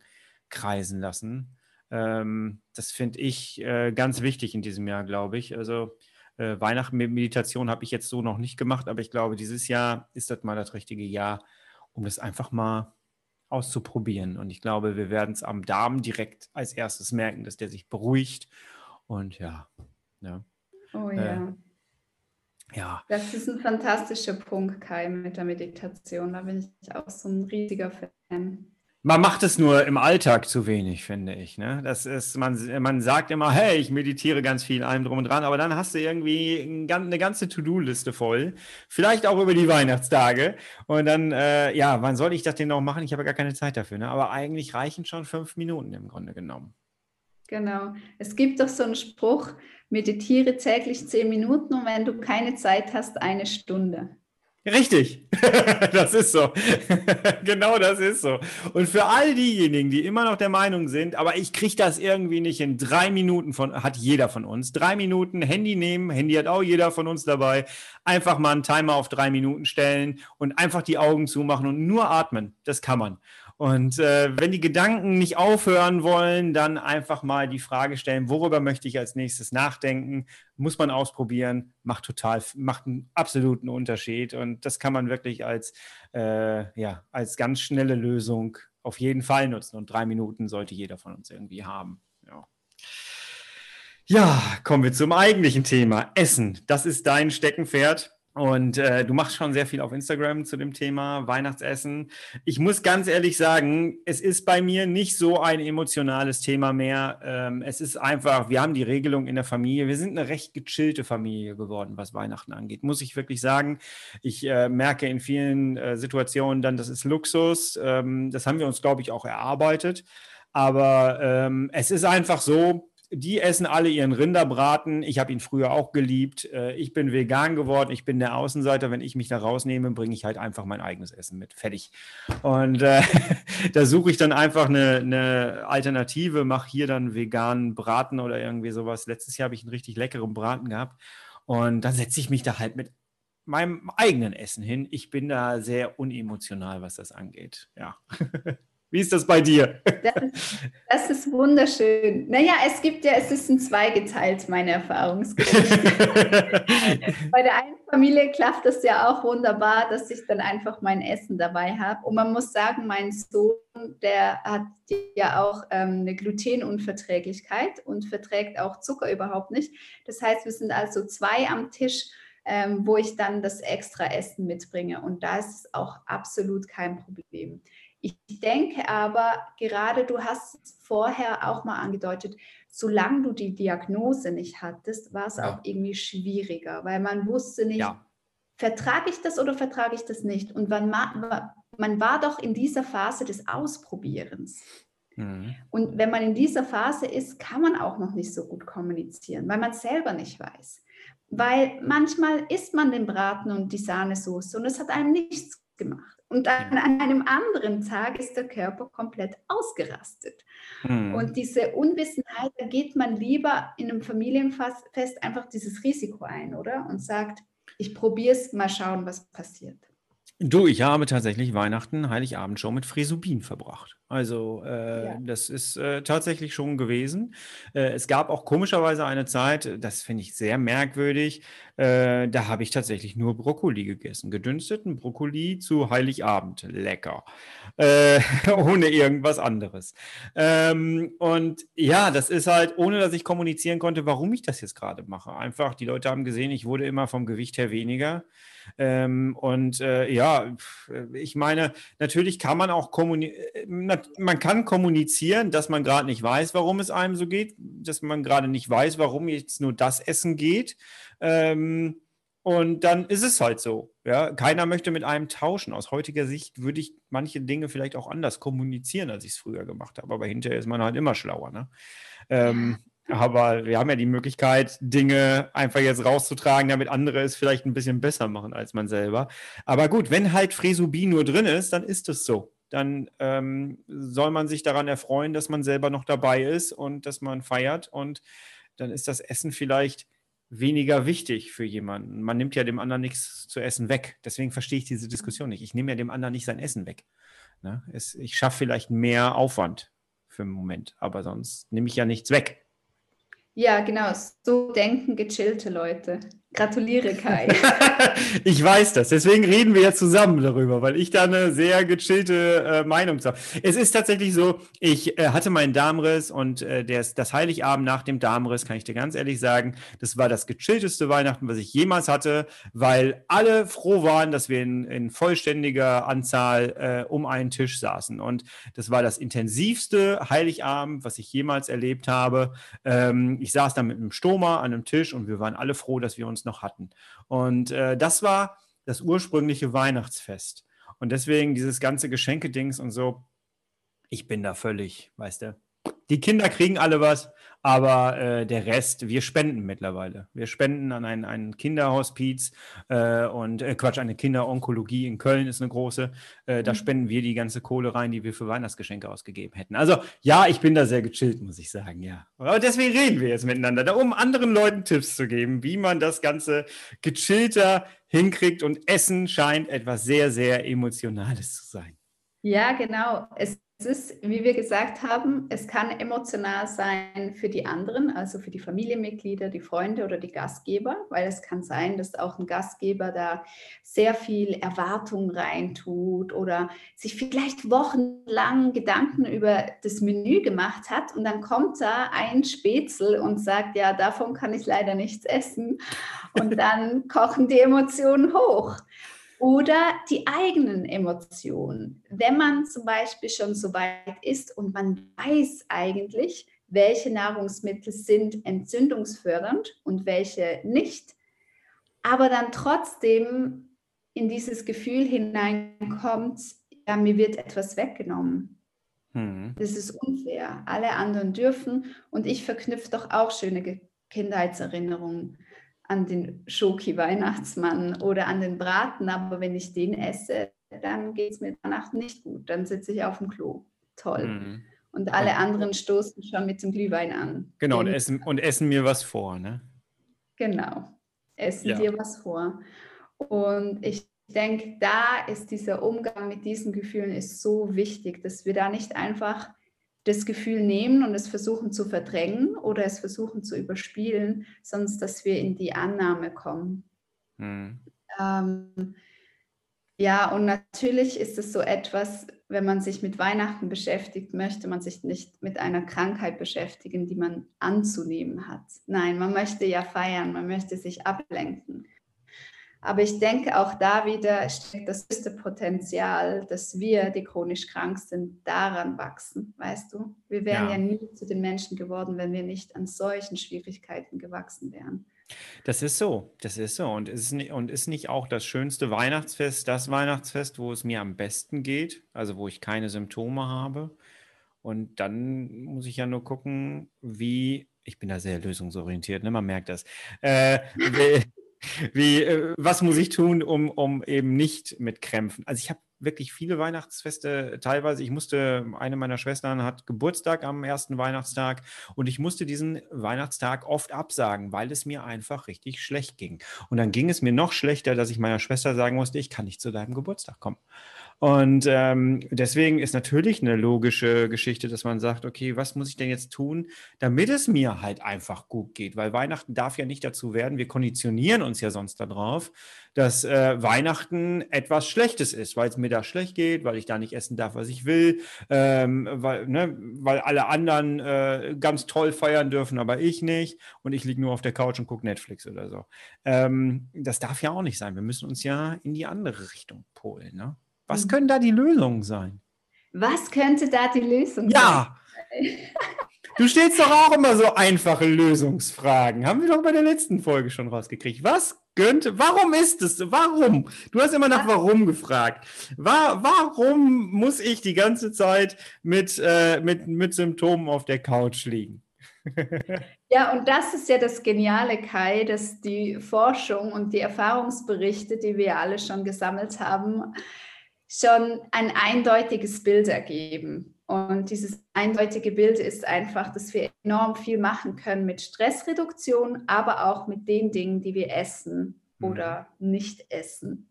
kreisen lassen. Ähm, das finde ich äh, ganz wichtig in diesem Jahr, glaube ich. Also äh, Weihnachten Meditation habe ich jetzt so noch nicht gemacht, aber ich glaube, dieses Jahr ist das mal das richtige Jahr, um das einfach mal auszuprobieren. Und ich glaube, wir werden es am Darm direkt als erstes merken, dass der sich beruhigt. Und ja. ja. Oh ja. Äh, Ja. Das ist ein fantastischer Punkt, Kai, mit der Meditation. Da bin ich auch so ein riesiger Fan. Man macht es nur im Alltag zu wenig, finde ich. Ne? Das ist, man, man sagt immer, hey, ich meditiere ganz viel, allem drum und dran, aber dann hast du irgendwie eine ganze To-Do-Liste voll. Vielleicht auch über die Weihnachtstage. Und dann, äh, ja, wann soll ich das denn noch machen? Ich habe gar keine Zeit dafür. Ne? Aber eigentlich reichen schon fünf Minuten im Grunde genommen. Genau. Es gibt doch so einen Spruch, meditiere täglich zehn Minuten und wenn du keine Zeit hast, eine Stunde. Richtig, das ist so. genau das ist so. Und für all diejenigen, die immer noch der Meinung sind, aber ich kriege das irgendwie nicht in drei Minuten von, hat jeder von uns, drei Minuten Handy nehmen, Handy hat auch jeder von uns dabei, einfach mal einen Timer auf drei Minuten stellen und einfach die Augen zumachen und nur atmen. Das kann man. Und äh, wenn die Gedanken nicht aufhören wollen, dann einfach mal die Frage stellen, worüber möchte ich als nächstes nachdenken? Muss man ausprobieren, macht total, macht einen absoluten Unterschied. Und das kann man wirklich als, äh, ja, als ganz schnelle Lösung auf jeden Fall nutzen. Und drei Minuten sollte jeder von uns irgendwie haben. Ja. Ja, kommen wir zum eigentlichen Thema. Essen. Das ist dein Steckenpferd. Und äh, du machst schon sehr viel auf Instagram zu dem Thema Weihnachtsessen. Ich muss ganz ehrlich sagen, es ist bei mir nicht so ein emotionales Thema mehr. Ähm, es ist einfach, wir haben die Regelung in der Familie. Wir sind eine recht gechillte Familie geworden, was Weihnachten angeht, muss ich wirklich sagen. Ich äh, merke in vielen äh, Situationen dann, das ist Luxus. Ähm, das haben wir uns, glaube ich, auch erarbeitet. Aber ähm, es ist einfach so, die essen alle ihren Rinderbraten. Ich habe ihn früher auch geliebt. Äh, ich bin vegan geworden. Ich bin der Außenseiter. Wenn ich mich da rausnehme, bringe ich halt einfach mein eigenes Essen mit. Fertig. Und äh, da suche ich dann einfach eine, eine Alternative, mache hier dann veganen Braten oder irgendwie sowas. Letztes Jahr habe ich einen richtig leckeren Braten gehabt. Und dann setze ich mich da halt mit meinem eigenen Essen hin. Ich bin da sehr unemotional, was das angeht. Ja. Wie ist das bei dir? Das, das, ist wunderschön. Naja, es gibt ja, es ist in zwei geteilt, meine Erfahrungsgeschichte. bei der einen Familie klappt das ja auch wunderbar, dass ich dann einfach mein Essen dabei habe. Und man muss sagen, mein Sohn, der hat ja auch ähm, eine Glutenunverträglichkeit und verträgt auch Zucker überhaupt nicht. Das heißt, wir sind also zwei am Tisch. Ähm, wo ich dann das extra Essen mitbringe. Und da ist es auch absolut kein Problem. Ich denke aber, gerade du hast es vorher auch mal angedeutet, solange du die Diagnose nicht hattest, war es ja. auch irgendwie schwieriger, weil man wusste nicht, ja. vertrage ich das oder vertrage ich das nicht? Und man, man war doch in dieser Phase des Ausprobierens. Mhm. Und wenn man in dieser Phase ist, kann man auch noch nicht so gut kommunizieren, weil man selber nicht weiß. Weil manchmal isst man den Braten und die Sahnesoße und es hat einem nichts gemacht. Und an einem anderen Tag ist der Körper komplett ausgerastet. Mhm. Und diese Unwissenheit, da geht man lieber in einem Familienfest einfach dieses Risiko ein, oder? Und sagt, ich probiere es, mal schauen, was passiert. Du, ich habe tatsächlich Weihnachten, Heiligabend schon mit Fresubin verbracht. Also äh, ja. das ist äh, tatsächlich schon gewesen. Äh, es gab auch komischerweise eine Zeit, das finde ich sehr merkwürdig, äh, da habe ich tatsächlich nur Brokkoli gegessen. Gedünsteten Brokkoli zu Heiligabend. Lecker. Äh, ohne irgendwas anderes. Ähm, und ja, das ist halt, ohne dass ich kommunizieren konnte, warum ich das jetzt gerade mache. Einfach, die Leute haben gesehen, ich wurde immer vom Gewicht her weniger. Ähm, und äh, ja, ich meine, natürlich kann man auch kommunizieren, äh, man kann kommunizieren, dass man gerade nicht weiß, warum es einem so geht, dass man gerade nicht weiß, warum jetzt nur das Essen geht. Ähm, und dann ist es halt so. Ja? Keiner möchte mit einem tauschen. Aus heutiger Sicht würde ich manche Dinge vielleicht auch anders kommunizieren, als ich es früher gemacht habe. Aber hinterher ist man halt immer schlauer. Ne? Ähm, aber wir haben ja die Möglichkeit, Dinge einfach jetzt rauszutragen, damit andere es vielleicht ein bisschen besser machen als man selber. Aber gut, wenn halt Fresubi nur drin ist, dann ist es so. Dann ähm, soll man sich daran erfreuen, dass man selber noch dabei ist und dass man feiert. Und dann ist das Essen vielleicht weniger wichtig für jemanden. Man nimmt ja dem anderen nichts zu essen weg. Deswegen verstehe ich diese Diskussion nicht. Ich nehme ja dem anderen nicht sein Essen weg. Ne? Es, ich schaffe vielleicht mehr Aufwand für einen Moment, aber sonst nehme ich ja nichts weg. Ja, genau. So denken gechillte Leute. Gratuliere, Kai. ich weiß das. Deswegen reden wir ja zusammen darüber, weil ich da eine sehr gechillte äh, Meinung habe. Es ist tatsächlich so, ich äh, hatte meinen Darmriss und äh, der, das Heiligabend nach dem Darmriss, kann ich dir ganz ehrlich sagen, das war das gechillteste Weihnachten, was ich jemals hatte, weil alle froh waren, dass wir in, in vollständiger Anzahl äh, um einen Tisch saßen. Und das war das intensivste Heiligabend, was ich jemals erlebt habe. Ähm, ich saß da mit einem Stoma an einem Tisch und wir waren alle froh, dass wir uns noch hatten. Und äh, das war das ursprüngliche Weihnachtsfest. Und deswegen dieses ganze Geschenkedings und so, ich bin da völlig, weißt du. Die Kinder kriegen alle was, aber äh, der Rest, wir spenden mittlerweile. Wir spenden an ein, ein Kinderhospiz äh, und äh, Quatsch, eine Kinderonkologie in Köln ist eine große. Äh, da mhm. spenden wir die ganze Kohle rein, die wir für Weihnachtsgeschenke ausgegeben hätten. Also ja, ich bin da sehr gechillt, muss ich sagen, ja. Aber deswegen reden wir jetzt miteinander, da, um anderen Leuten Tipps zu geben, wie man das Ganze gechillter hinkriegt und Essen scheint etwas sehr, sehr Emotionales zu sein. Ja, genau. Es es ist, wie wir gesagt haben, es kann emotional sein für die anderen, also für die Familienmitglieder, die Freunde oder die Gastgeber, weil es kann sein, dass auch ein Gastgeber da sehr viel Erwartung reintut oder sich vielleicht wochenlang Gedanken über das Menü gemacht hat und dann kommt da ein Spätzl und sagt, ja, davon kann ich leider nichts essen und dann kochen die Emotionen hoch. Oder die eigenen Emotionen. Wenn man zum Beispiel schon so weit ist und man weiß eigentlich, welche Nahrungsmittel sind entzündungsfördernd und welche nicht, aber dann trotzdem in dieses Gefühl hineinkommt, ja, mir wird etwas weggenommen. Hm. Das ist unfair. Alle anderen dürfen und ich verknüpfe doch auch schöne Kindheitserinnerungen an den Schoki-Weihnachtsmann oder an den Braten, aber wenn ich den esse, dann geht es mir danach nicht gut. Dann sitze ich auf dem Klo. Toll. Mhm. Und alle anderen stoßen schon mit dem Glühwein an. Genau, und essen, und essen mir was vor, ne? Genau, essen ja. dir was vor. Und ich denke, da ist dieser Umgang mit diesen Gefühlen ist so wichtig, dass wir da nicht einfach das Gefühl nehmen und es versuchen zu verdrängen oder es versuchen zu überspielen, sonst dass wir in die Annahme kommen. Mhm. Ähm, ja, und natürlich ist es so etwas, wenn man sich mit Weihnachten beschäftigt, möchte man sich nicht mit einer Krankheit beschäftigen, die man anzunehmen hat. Nein, man möchte ja feiern, man möchte sich ablenken. Aber ich denke, auch da wieder steckt das höchste Potenzial, dass wir, die chronisch krank sind, daran wachsen, weißt du? Wir wären ja, ja nie zu den Menschen geworden, wenn wir nicht an solchen Schwierigkeiten gewachsen wären. Das ist so, das ist so. Und ist, nicht, und ist nicht auch das schönste Weihnachtsfest das Weihnachtsfest, wo es mir am besten geht, also wo ich keine Symptome habe? Und dann muss ich ja nur gucken, wie, ich bin da sehr lösungsorientiert, ne? man merkt das, äh, wie, äh, was muss ich tun, um, um eben nicht mit Krämpfen? Also ich habe wirklich viele Weihnachtsfeste teilweise. Ich musste, eine meiner Schwestern hat Geburtstag am ersten Weihnachtstag und ich musste diesen Weihnachtstag oft absagen, weil es mir einfach richtig schlecht ging. Und dann ging es mir noch schlechter, dass ich meiner Schwester sagen musste, ich kann nicht zu deinem Geburtstag kommen. Und ähm, deswegen ist natürlich eine logische Geschichte, dass man sagt, okay, was muss ich denn jetzt tun, damit es mir halt einfach gut geht? Weil Weihnachten darf ja nicht dazu werden, wir konditionieren uns ja sonst darauf, dass äh, Weihnachten etwas Schlechtes ist, weil es mir da schlecht geht, weil ich da nicht essen darf, was ich will, ähm, weil, ne, weil alle anderen äh, ganz toll feiern dürfen, aber ich nicht und ich liege nur auf der Couch und gucke Netflix oder so. Ähm, das darf ja auch nicht sein. Wir müssen uns ja in die andere Richtung polen. Ne? Was mhm. können da die Lösungen sein? Was könnte da die Lösung ja. sein? Ja. Du stellst doch auch immer so einfache Lösungsfragen. Haben wir doch bei der letzten Folge schon rausgekriegt. Was könnte, warum ist es? Warum? Du hast immer nach warum gefragt. War, warum muss ich die ganze Zeit mit, äh, mit, mit Symptomen auf der Couch liegen? Ja, und das ist ja das Geniale, Kai, dass die Forschung und die Erfahrungsberichte, die wir alle schon gesammelt haben, schon ein eindeutiges Bild ergeben. Und dieses eindeutige Bild ist einfach, dass wir enorm viel machen können mit Stressreduktion, aber auch mit den Dingen, die wir essen oder mhm. nicht essen.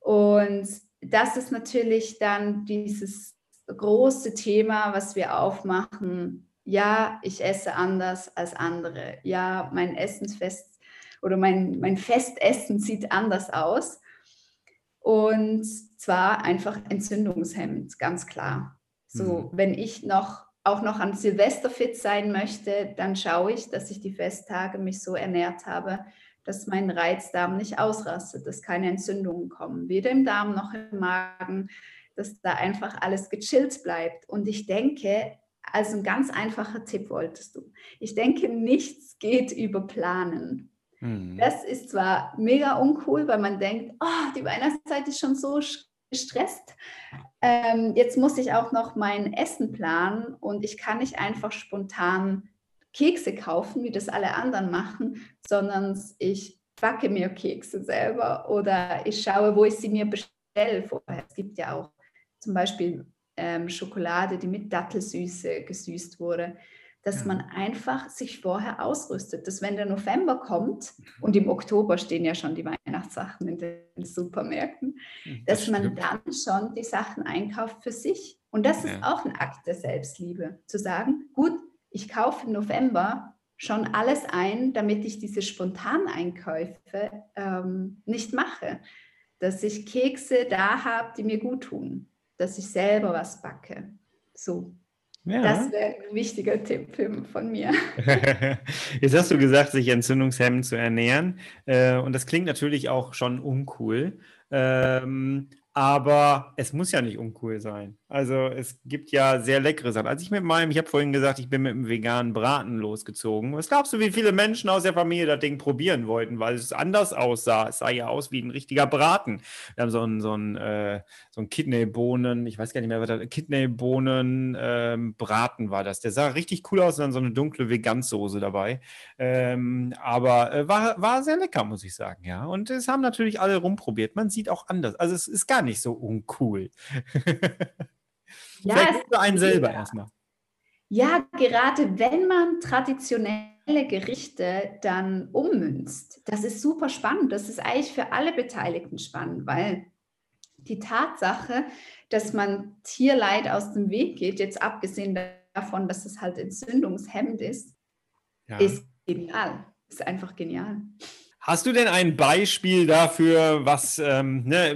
Und das ist natürlich dann dieses große Thema, was wir aufmachen. Ja, ich esse anders als andere. Ja, mein Essensfest oder mein, mein Festessen sieht anders aus. Und zwar einfach entzündungshemmend, ganz klar. So, mhm. wenn ich noch auch noch an Silvester fit sein möchte, dann schaue ich, dass ich die Festtage mich so ernährt habe, dass mein Reizdarm nicht ausrastet, dass keine Entzündungen kommen, weder im Darm noch im Magen, dass da einfach alles gechillt bleibt. Und ich denke, also ein ganz einfacher Tipp wolltest du. Ich denke, nichts geht über Planen. Mhm. Das ist zwar mega uncool, weil man denkt, oh, die Weihnachtszeit ist schon so gestresst. Ähm, jetzt muss ich auch noch mein Essen planen und ich kann nicht einfach spontan Kekse kaufen, wie das alle anderen machen, sondern ich backe mir Kekse selber oder ich schaue, wo ich sie mir bestelle vorher. Es gibt ja auch zum Beispiel ähm, Schokolade, die mit Dattelsüße gesüßt wurde, dass man einfach sich vorher ausrüstet, dass wenn der November kommt und im Oktober stehen ja schon die Weihnachtssachen in den Supermärkten, hm, das dass man stimmt. dann schon die Sachen einkauft für sich. Und das ja. ist auch ein Akt der Selbstliebe, zu sagen, gut, ich kaufe im November schon alles ein, damit ich diese Spontaneinkäufe ähm, nicht mache. Dass ich Kekse da habe, die mir gut tun. Dass ich selber was backe. So. Ja. Das wäre ein wichtiger Tipp von mir. Jetzt hast du gesagt, sich entzündungshemmend zu ernähren. Äh, und das klingt natürlich auch schon uncool. Ähm, aber es muss ja nicht uncool sein. Also es gibt ja sehr leckere Sachen. Als ich mit meinem, ich habe vorhin gesagt, ich bin mit einem veganen Braten losgezogen. Was glaubst du, wie viele Menschen aus der Familie das Ding probieren wollten, weil es anders aussah? Es sah ja aus wie ein richtiger Braten. Wir haben so einen, so einen, äh, so einen Kidneybohnen, ich weiß gar nicht mehr, was das Kidneybohnen ähm, Braten war das. Der sah richtig cool aus und dann so eine dunkle Vegansoße dabei. Ähm, aber äh, war, war sehr lecker, muss ich sagen, ja. Und es haben natürlich alle rumprobiert. Man sieht auch anders. Also es ist gar nicht so uncool. Ja, Vielleicht für einen selber ja. erstmal. Ja, gerade wenn man traditionelle Gerichte dann ummünzt, das ist super spannend. Das ist eigentlich für alle Beteiligten spannend, weil die Tatsache, dass man Tierleid aus dem Weg geht, jetzt abgesehen davon, dass es halt entzündungshemmend ist, ja. ist genial. Ist einfach genial. Hast du denn ein Beispiel dafür, was, ähm, ne,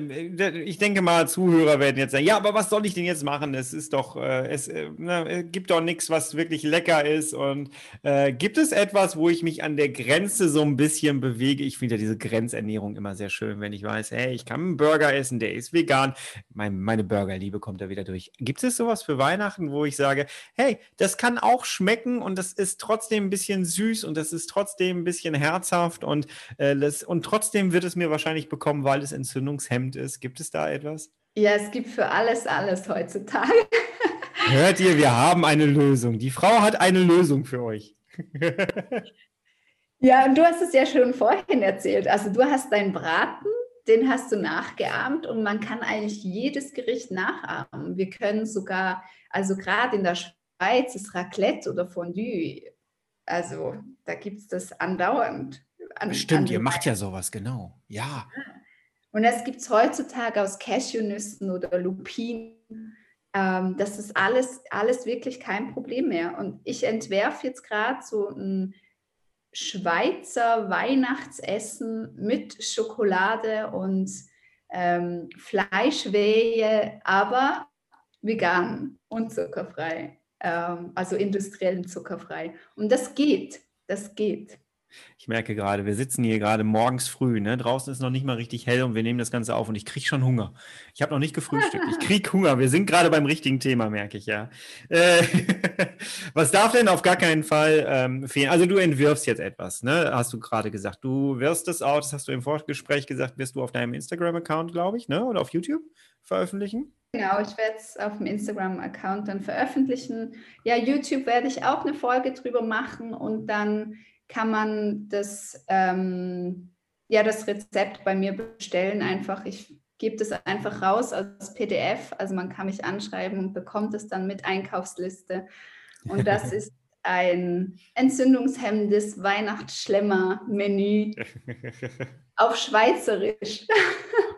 ich denke mal, Zuhörer werden jetzt sagen, ja, aber was soll ich denn jetzt machen? Es ist doch, äh, es äh, ne, gibt doch nichts, was wirklich lecker ist. Und äh, gibt es etwas, wo ich mich an der Grenze so ein bisschen bewege? Ich finde ja diese Grenzernährung immer sehr schön, wenn ich weiß, hey, ich kann einen Burger essen, der ist vegan. Mein, meine Burgerliebe kommt da wieder durch. Gibt es sowas für Weihnachten, wo ich sage, hey, das kann auch schmecken und das ist trotzdem ein bisschen süß und das ist trotzdem ein bisschen herzhaft und und trotzdem wird es mir wahrscheinlich bekommen, weil es entzündungshemmend ist. Gibt es da etwas? Ja, es gibt für alles alles heutzutage. Hört ihr, wir haben eine Lösung. Die Frau hat eine Lösung für euch. ja, und du hast es ja schon vorhin erzählt. Also du hast deinen Braten, den hast du nachgeahmt und man kann eigentlich jedes Gericht nachahmen. Wir können sogar, also gerade in der Schweiz ist Raclette oder Fondue. Also da gibt es das andauernd. An, Stimmt, an ihr macht ja sowas, genau. Ja. Und das gibt es heutzutage aus Cashewnüssen oder Lupinen. Ähm, das ist alles, alles wirklich kein Problem mehr. Und ich entwerfe jetzt gerade so ein Schweizer Weihnachtsessen mit Schokolade und ähm, Fleischwehe, aber vegan und zuckerfrei. Ähm, also industriellen zuckerfrei. Und das geht. Das geht. Ich merke gerade, wir sitzen hier gerade morgens früh, ne? Draußen ist noch nicht mal richtig hell und wir nehmen das Ganze auf und ich kriege schon Hunger. Ich habe noch nicht gefrühstückt. Ich kriege Hunger. Wir sind gerade beim richtigen Thema, merke ich ja. Äh, was darf denn auf gar keinen Fall ähm, fehlen? Also du entwirfst jetzt etwas, ne? Hast du gerade gesagt. Du wirst es auch, das hast du im Vorgespräch gesagt, wirst du auf deinem Instagram-Account, glaube ich, ne? Oder auf YouTube veröffentlichen? Genau, ich werde es auf dem Instagram-Account dann veröffentlichen. Ja, YouTube werde ich auch eine Folge drüber machen und dann kann man das, ähm, ja, das Rezept bei mir bestellen. Einfach, ich gebe das einfach raus als PDF. Also man kann mich anschreiben und bekommt es dann mit Einkaufsliste. Und das ist ein entzündungshemmendes Weihnachtsschlemmer-Menü auf Schweizerisch.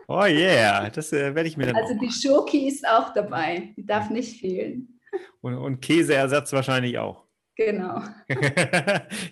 Oh yeah, das äh, werde ich mir dann. Also die Schoki ist auch dabei, die darf nicht fehlen. Und, und Käseersatz wahrscheinlich auch. Genau.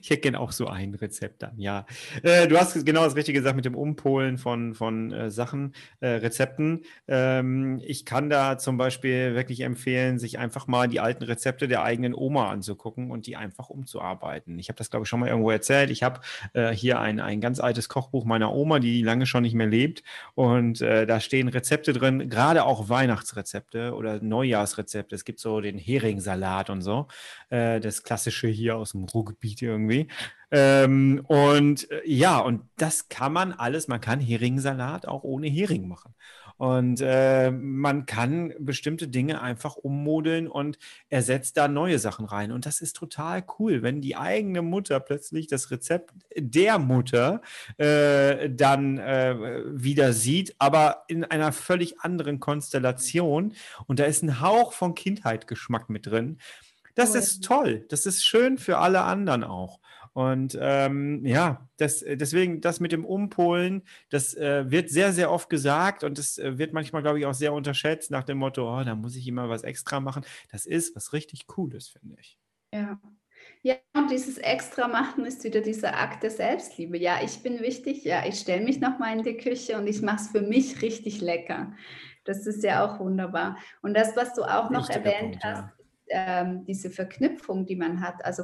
ich hätte gerne auch so ein Rezept dann, ja. Äh, du hast genau das Richtige gesagt mit dem Umpolen von, von äh, Sachen, äh, Rezepten. Ähm, ich kann da zum Beispiel wirklich empfehlen, sich einfach mal die alten Rezepte der eigenen Oma anzugucken und die einfach umzuarbeiten. Ich habe das, glaube ich, schon mal irgendwo erzählt. Ich habe äh, hier ein, ein ganz altes Kochbuch meiner Oma, die lange schon nicht mehr lebt. Und äh, da stehen Rezepte drin, gerade auch Weihnachtsrezepte oder Neujahrsrezepte. Es gibt so den Heringssalat und so. Äh, das klassische hier aus dem Ruhrgebiet irgendwie. Ähm, und äh, ja, und das kann man alles, man kann Heringsalat auch ohne Hering machen. Und äh, man kann bestimmte Dinge einfach ummodeln und ersetzt da neue Sachen rein. Und das ist total cool, wenn die eigene Mutter plötzlich das Rezept der Mutter äh, dann äh, wieder sieht, aber in einer völlig anderen Konstellation. Und da ist ein Hauch von Kindheitgeschmack mit drin. Das cool. ist toll. Das ist schön für alle anderen auch. Und ähm, ja, das, deswegen das mit dem Umpolen, das äh, wird sehr, sehr oft gesagt und das äh, wird manchmal, glaube ich, auch sehr unterschätzt nach dem Motto, oh, da muss ich immer was extra machen. Das ist was richtig Cooles, finde ich. Ja. Ja, und dieses extra machen ist wieder dieser Akt der Selbstliebe. Ja, ich bin wichtig, ja, ich stelle mich nochmal in die Küche und ich mache es für mich richtig lecker. Das ist ja auch wunderbar. Und das, was du auch noch Richtiger erwähnt Punkt, hast, ja ähm, diese Verknüpfung, die man hat, also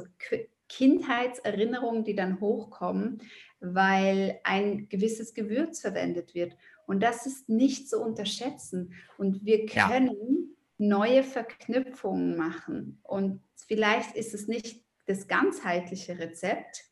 Kindheitserinnerungen, die dann hochkommen, weil ein gewisses Gewürz verwendet wird. Und das ist nicht zu unterschätzen. Und wir können ja. neue Verknüpfungen machen. Und vielleicht ist es nicht das ganzheitliche Rezept,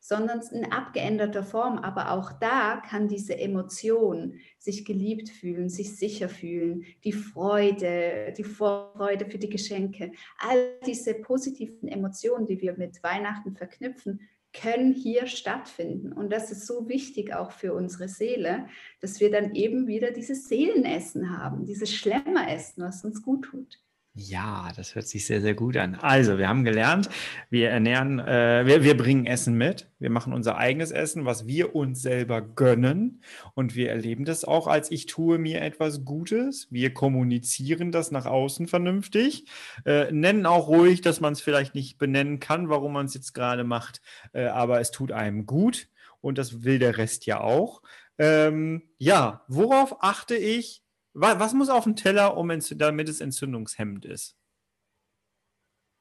sondern in abgeänderter Form. Aber auch da kann diese Emotion, sich geliebt fühlen, sich sicher fühlen, die Freude, die Vorfreude für die Geschenke, all diese positiven Emotionen, die wir mit Weihnachten verknüpfen, können hier stattfinden. Und das ist so wichtig auch für unsere Seele, dass wir dann eben wieder dieses Seelenessen haben, dieses Schlemmeressen, was uns gut tut. Ja, das hört sich sehr, sehr gut an. Also, wir haben gelernt, wir ernähren, äh, wir, wir bringen Essen mit. Wir machen unser eigenes Essen, was wir uns selber gönnen. Und wir erleben das auch als ich tue mir etwas Gutes. Wir kommunizieren das nach außen vernünftig, äh, nennen auch ruhig, dass man es vielleicht nicht benennen kann, warum man es jetzt gerade macht. Äh, aber es tut einem gut. Und das will der Rest ja auch. Ähm, ja, worauf achte ich, was muss auf dem Teller, um damit es entzündungshemmend ist?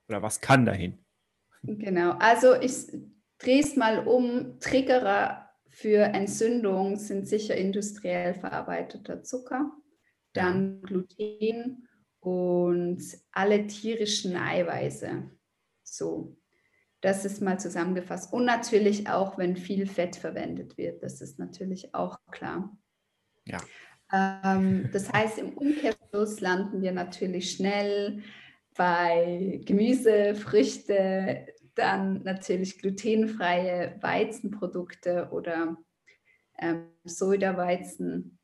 Oder was kann dahin? Genau, also ich drehe es mal um. Triggerer für Entzündung sind sicher industriell verarbeiteter Zucker, dann Gluten und alle tierischen Eiweiße. So, das ist mal zusammengefasst. Und natürlich auch, wenn viel Fett verwendet wird, das ist natürlich auch klar. Ja. Ähm, das heißt, im Umkehrschluss landen wir natürlich schnell bei Gemüse, Früchte, dann natürlich glutenfreie Weizenprodukte oder ähm, Sojaweizen,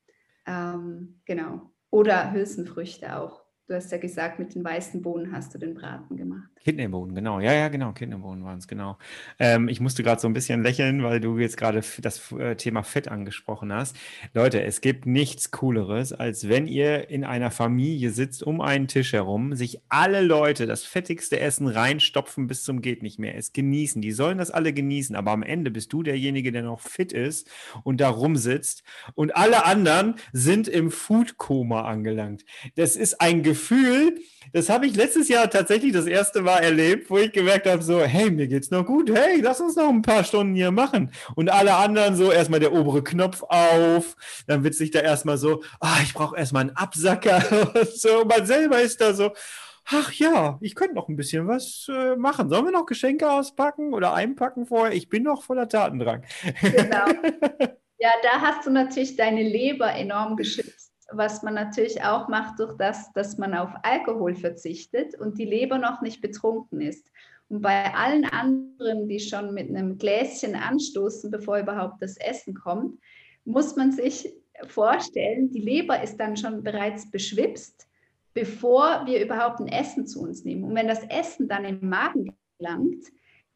ähm, genau, oder Hülsenfrüchte auch. Du hast ja gesagt, mit den weißen Bohnen hast du den Braten gemacht. Kidneybohnen, genau. Ja, ja, genau. Kidneybohnen waren es, genau. Ähm, ich musste gerade so ein bisschen lächeln, weil du jetzt gerade das äh, Thema Fett angesprochen hast. Leute, es gibt nichts Cooleres, als wenn ihr in einer Familie sitzt, um einen Tisch herum, sich alle Leute das fettigste Essen reinstopfen bis zum geht nicht mehr. Es genießen. Die sollen das alle genießen, aber am Ende bist du derjenige, der noch fit ist und da rumsitzt und alle anderen sind im Foodkoma angelangt. Das ist ein Gefühl Gefühl, das habe ich letztes Jahr tatsächlich das erste Mal erlebt, wo ich gemerkt habe, so, hey, mir geht's noch gut, hey, lass uns noch ein paar Stunden hier machen. Und alle anderen so, erstmal der obere Knopf auf, dann wird sich da erstmal so, ah, ich brauche erstmal einen Absacker und so. Und man selber ist da so, ach ja, ich könnte noch ein bisschen was äh, machen. Sollen wir noch Geschenke auspacken oder einpacken vorher? Ich bin noch voller Tatendrang. Genau. Ja, da hast du natürlich deine Leber enorm geschützt was man natürlich auch macht durch das, dass man auf Alkohol verzichtet und die Leber noch nicht betrunken ist. Und bei allen anderen, die schon mit einem Gläschen anstoßen, bevor überhaupt das Essen kommt, muss man sich vorstellen, die Leber ist dann schon bereits beschwipst, bevor wir überhaupt ein Essen zu uns nehmen. Und wenn das Essen dann im Magen gelangt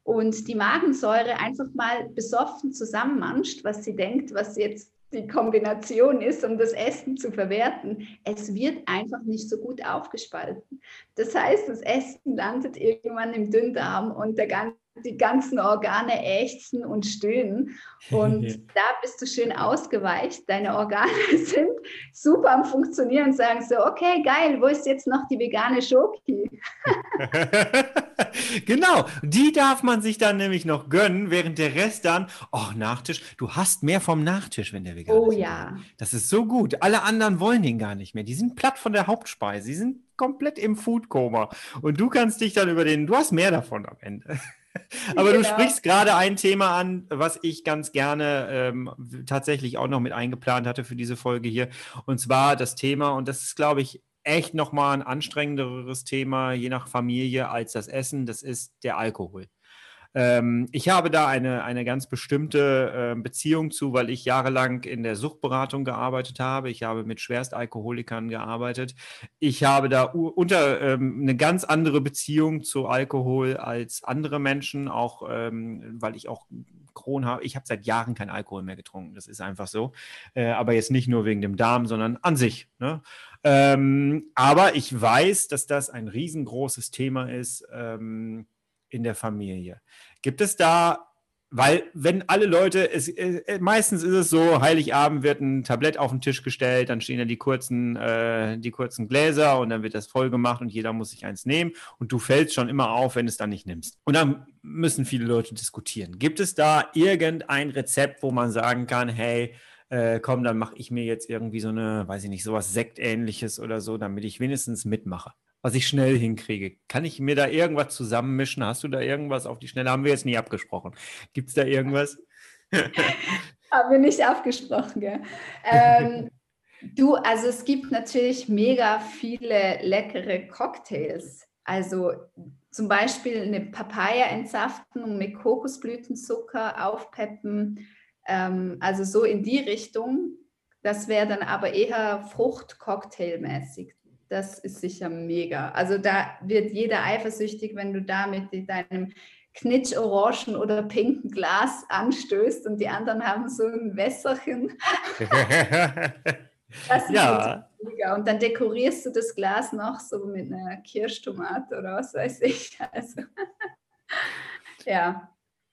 und die Magensäure einfach mal besoffen zusammenmanscht, was sie denkt, was jetzt die Kombination ist, um das Essen zu verwerten, es wird einfach nicht so gut aufgespalten. Das heißt, das Essen landet irgendwann im Dünndarm und der ganze die ganzen Organe ächzen und stöhnen. Und da bist du schön ausgeweicht. Deine Organe sind super am Funktionieren und sagen so, okay, geil, wo ist jetzt noch die vegane Schoki? genau, die darf man sich dann nämlich noch gönnen, während der Rest dann, oh, Nachtisch, du hast mehr vom Nachtisch, wenn der vegan oh, ist. Oh ja. Das ist so gut. Alle anderen wollen den gar nicht mehr. Die sind platt von der Hauptspeise. Sie sind komplett im Foodkoma. Und du kannst dich dann über den, du hast mehr davon am Ende. Aber genau. du sprichst gerade ein Thema an, was ich ganz gerne ähm, tatsächlich auch noch mit eingeplant hatte für diese Folge hier. Und zwar das Thema, und das ist, glaube ich, echt nochmal ein anstrengenderes Thema, je nach Familie, als das Essen, das ist der Alkohol. Ähm, ich habe da eine, eine ganz bestimmte äh, Beziehung zu, weil ich jahrelang in der Suchtberatung gearbeitet habe. Ich habe mit Schwerstalkoholikern gearbeitet. Ich habe da unter ähm, eine ganz andere Beziehung zu Alkohol als andere Menschen, auch ähm, weil ich auch Kron habe. Ich habe seit Jahren keinen Alkohol mehr getrunken. Das ist einfach so. Äh, aber jetzt nicht nur wegen dem Darm, sondern an sich. Ne? Ähm, aber ich weiß, dass das ein riesengroßes Thema ist. Ähm, in der Familie. Gibt es da, weil wenn alle Leute, es, äh, meistens ist es so, Heiligabend wird ein Tablett auf den Tisch gestellt, dann stehen da die kurzen, äh, die kurzen Gläser und dann wird das voll gemacht und jeder muss sich eins nehmen und du fällst schon immer auf, wenn du es dann nicht nimmst. Und dann müssen viele Leute diskutieren. Gibt es da irgendein Rezept, wo man sagen kann, hey, äh, komm, dann mache ich mir jetzt irgendwie so eine, weiß ich nicht, sowas Sektähnliches oder so, damit ich wenigstens mitmache was ich schnell hinkriege. Kann ich mir da irgendwas zusammenmischen? Hast du da irgendwas auf die Schnelle? Haben wir jetzt nie abgesprochen. Gibt es da irgendwas? Haben wir nicht abgesprochen, gell? Ähm, du, also es gibt natürlich mega viele leckere Cocktails. Also zum Beispiel eine Papaya entsaften und mit Kokosblütenzucker aufpeppen. Ähm, also so in die Richtung. Das wäre dann aber eher Frucht-Cocktail-mäßig das ist sicher mega. Also da wird jeder eifersüchtig, wenn du da mit deinem knitsch-orangen oder pinken Glas anstößt und die anderen haben so ein Wässerchen. das ist ja. mega. Und dann dekorierst du das Glas noch so mit einer Kirschtomate oder was weiß ich. Also, ja.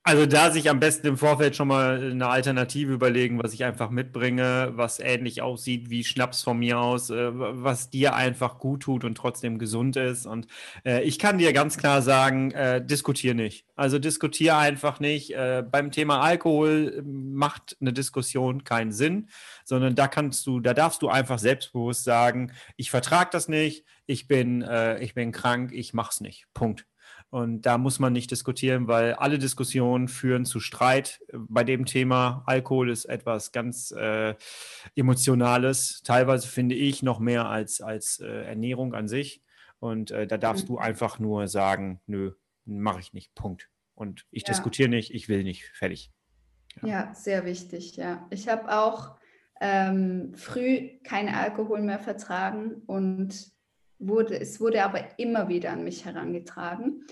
Also da sich am besten im Vorfeld schon mal eine Alternative überlegen, was ich einfach mitbringe, was ähnlich aussieht wie Schnaps von mir aus, äh, was dir einfach gut tut und trotzdem gesund ist. Und äh, ich kann dir ganz klar sagen, äh, diskutier nicht. Also diskutier einfach nicht. Äh, beim Thema Alkohol äh, macht eine Diskussion keinen Sinn, sondern da kannst du, da darfst du einfach selbstbewusst sagen, ich vertrage das nicht, ich bin, äh, ich bin krank, ich mach's nicht. Punkt. Und da muss man nicht diskutieren, weil alle Diskussionen führen zu Streit. Bei dem Thema Alkohol ist etwas ganz äh, Emotionales, teilweise finde ich noch mehr als, als äh, Ernährung an sich. Und äh, da darfst mhm. du einfach nur sagen, nö, mache ich nicht, Punkt. Und ich ja. diskutiere nicht, ich will nicht, fertig. Ja, ja sehr wichtig, ja. Ich habe auch ähm, früh keinen Alkohol mehr vertragen und wurde, es wurde aber immer wieder an mich herangetragen.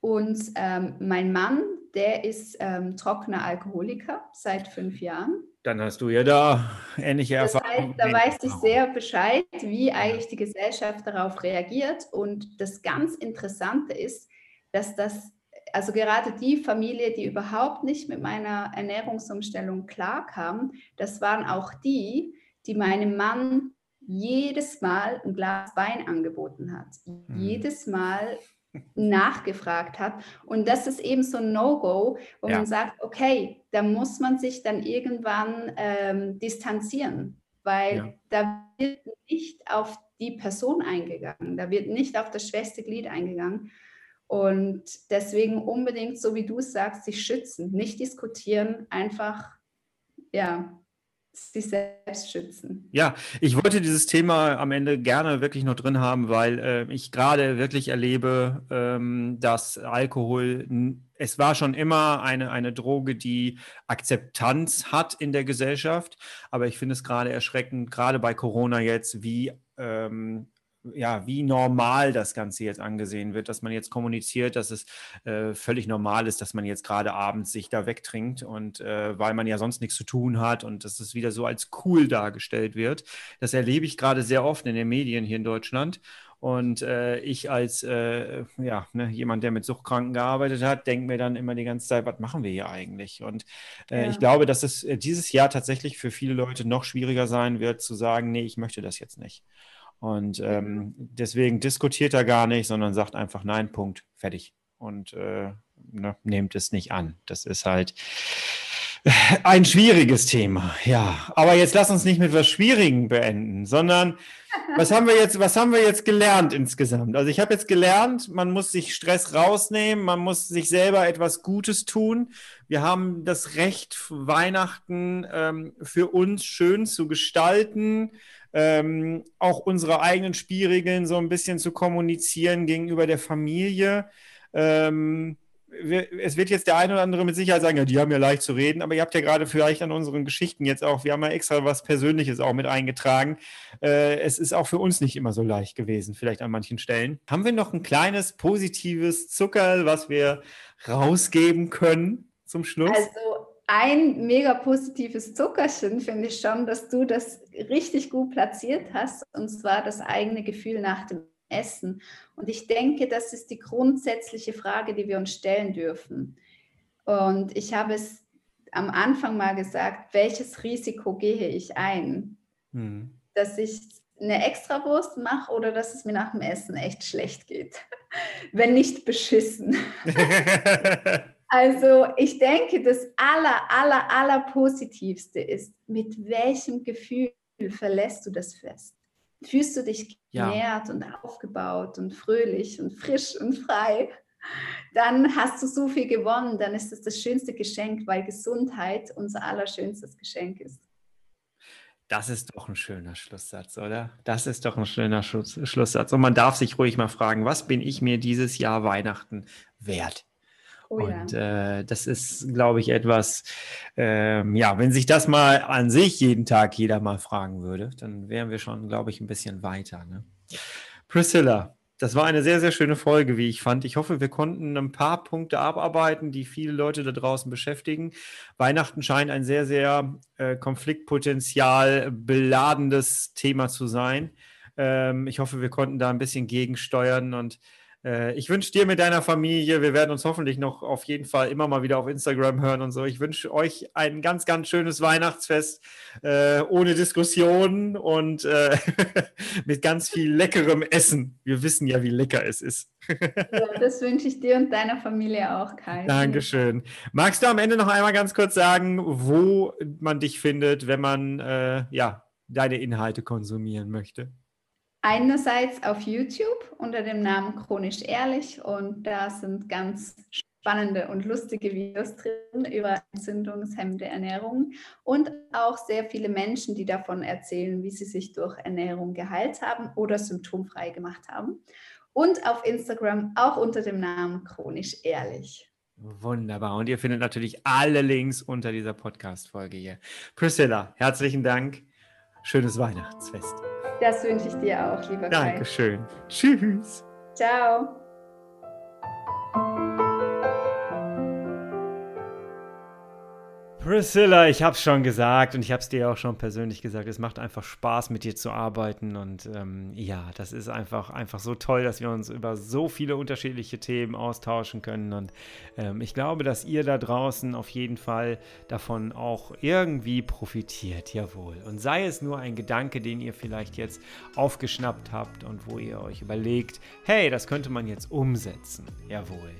Und ähm, mein Mann, der ist ähm, trockener Alkoholiker seit fünf Jahren. Dann hast du ja da ähnliche Erfahrungen. Das heißt, da weiß ich sehr Bescheid, wie eigentlich die Gesellschaft darauf reagiert. Und das ganz Interessante ist, dass das, also gerade die Familie, die überhaupt nicht mit meiner Ernährungsumstellung klarkam, das waren auch die, die meinem Mann jedes Mal ein Glas Wein angeboten hat, mhm. jedes Mal nachgefragt hat. Und das ist eben so ein No-Go, wo ja. man sagt, okay, da muss man sich dann irgendwann ähm, distanzieren, weil ja. da wird nicht auf die Person eingegangen, da wird nicht auf das schwächste Glied eingegangen. Und deswegen unbedingt, so wie du sagst, sich schützen, nicht diskutieren, einfach ja, sich selbst schützen. Ja, ich wollte dieses Thema am Ende gerne wirklich noch drin haben, weil äh, ich gerade wirklich erlebe, ähm, dass Alkohol, es war schon immer eine, eine Droge, die Akzeptanz hat in der Gesellschaft, aber ich finde es gerade erschreckend, gerade bei Corona jetzt, wie ähm, ja, wie normal das Ganze jetzt angesehen wird, dass man jetzt kommuniziert, dass es äh, völlig normal ist, dass man jetzt gerade abends sich da wegtrinkt und äh, weil man ja sonst nichts zu tun hat und dass es wieder so als cool dargestellt wird. Das erlebe ich gerade sehr oft in den Medien hier in Deutschland. Und äh, ich als äh, ja, ne, jemand, der mit Suchtkranken gearbeitet hat, denke mir dann immer die ganze Zeit, was machen wir hier eigentlich? Und äh, ja. ich glaube, dass es äh, dieses Jahr tatsächlich für viele Leute noch schwieriger sein wird, zu sagen, nee, ich möchte das jetzt nicht. Und ähm, deswegen diskutiert er gar nicht, sondern sagt einfach Nein, Punkt, fertig. Und äh, ne, nehmt es nicht an. Das ist halt ein schwieriges Thema, ja. Aber jetzt lass uns nicht mit was Schwierigem beenden, sondern was haben wir jetzt, was haben wir jetzt gelernt insgesamt? Also ich habe jetzt gelernt, man muss sich Stress rausnehmen, man muss sich selber etwas Gutes tun. Wir haben das Recht, Weihnachten ähm, für uns schön zu gestalten ähm, auch unsere eigenen Spielregeln so ein bisschen zu kommunizieren gegenüber der Familie. Ähm, es wird jetzt der eine oder andere mit Sicherheit sagen, ja, die haben ja leicht zu reden, aber ihr habt ja gerade vielleicht an unseren Geschichten jetzt auch, wir haben ja extra was Persönliches auch mit eingetragen. Äh, es ist auch für uns nicht immer so leicht gewesen, vielleicht an manchen Stellen. Haben wir noch ein kleines positives Zuckerl, was wir rausgeben können zum Schluss? Also ein mega positives Zuckerchen finde ich schon, dass du das richtig gut platziert hast, und zwar das eigene Gefühl nach dem Essen. Und ich denke, das ist die grundsätzliche Frage, die wir uns stellen dürfen. Und ich habe es am Anfang mal gesagt, welches Risiko gehe ich ein? Hm. Dass ich eine Extrawurst mache oder dass es mir nach dem Essen echt schlecht geht. Wenn nicht beschissen. Also ich denke, das aller, aller, aller Positivste ist, mit welchem Gefühl verlässt du das Fest? Fühlst du dich genährt ja. und aufgebaut und fröhlich und frisch und frei? Dann hast du so viel gewonnen, dann ist es das schönste Geschenk, weil Gesundheit unser allerschönstes Geschenk ist. Das ist doch ein schöner Schlusssatz, oder? Das ist doch ein schöner Schlusssatz. Und man darf sich ruhig mal fragen, was bin ich mir dieses Jahr Weihnachten wert? Oh, und ja. äh, das ist, glaube ich, etwas, ähm, ja, wenn sich das mal an sich jeden Tag jeder mal fragen würde, dann wären wir schon, glaube ich, ein bisschen weiter. Ne? Priscilla, das war eine sehr, sehr schöne Folge, wie ich fand. Ich hoffe, wir konnten ein paar Punkte abarbeiten, die viele Leute da draußen beschäftigen. Weihnachten scheint ein sehr, sehr äh, konfliktpotenzial beladendes Thema zu sein. Ähm, ich hoffe, wir konnten da ein bisschen gegensteuern und äh, ich wünsche dir mit deiner Familie, wir werden uns hoffentlich noch auf jeden Fall immer mal wieder auf Instagram hören und so. Ich wünsche euch ein ganz, ganz schönes Weihnachtsfest äh, ohne Diskussionen und äh, mit ganz viel leckerem Essen. Wir wissen ja, wie lecker es ist. ja, das wünsche ich dir und deiner Familie auch, Kai. Dankeschön. Magst du am Ende noch einmal ganz kurz sagen, wo man dich findet, wenn man äh, ja, deine Inhalte konsumieren möchte? Einerseits auf YouTube unter dem Namen Chronisch Ehrlich und da sind ganz spannende und lustige Videos drin über entzündungshemmende Ernährung und auch sehr viele Menschen, die davon erzählen, wie sie sich durch Ernährung geheilt haben oder symptomfrei gemacht haben. Und auf Instagram auch unter dem Namen Chronisch Ehrlich. Wunderbar. Und ihr findet natürlich alle Links unter dieser Podcast-Folge hier. Priscilla, herzlichen Dank. Schönes Weihnachtsfest. Das wünsche ich dir auch, lieber Kai. Dankeschön. Tschüss. Ciao. Priscilla, ich habe es schon gesagt und ich habe es dir auch schon persönlich gesagt, es macht einfach Spaß, mit dir zu arbeiten und ähm, ja, das ist einfach, einfach so toll, dass wir uns über so viele unterschiedliche Themen austauschen können und ähm, ich glaube, dass ihr da draußen auf jeden Fall davon auch irgendwie profitiert, jawohl. Und sei es nur ein Gedanke, den ihr vielleicht jetzt aufgeschnappt habt und wo ihr euch überlegt, hey, das könnte man jetzt umsetzen, jawohl.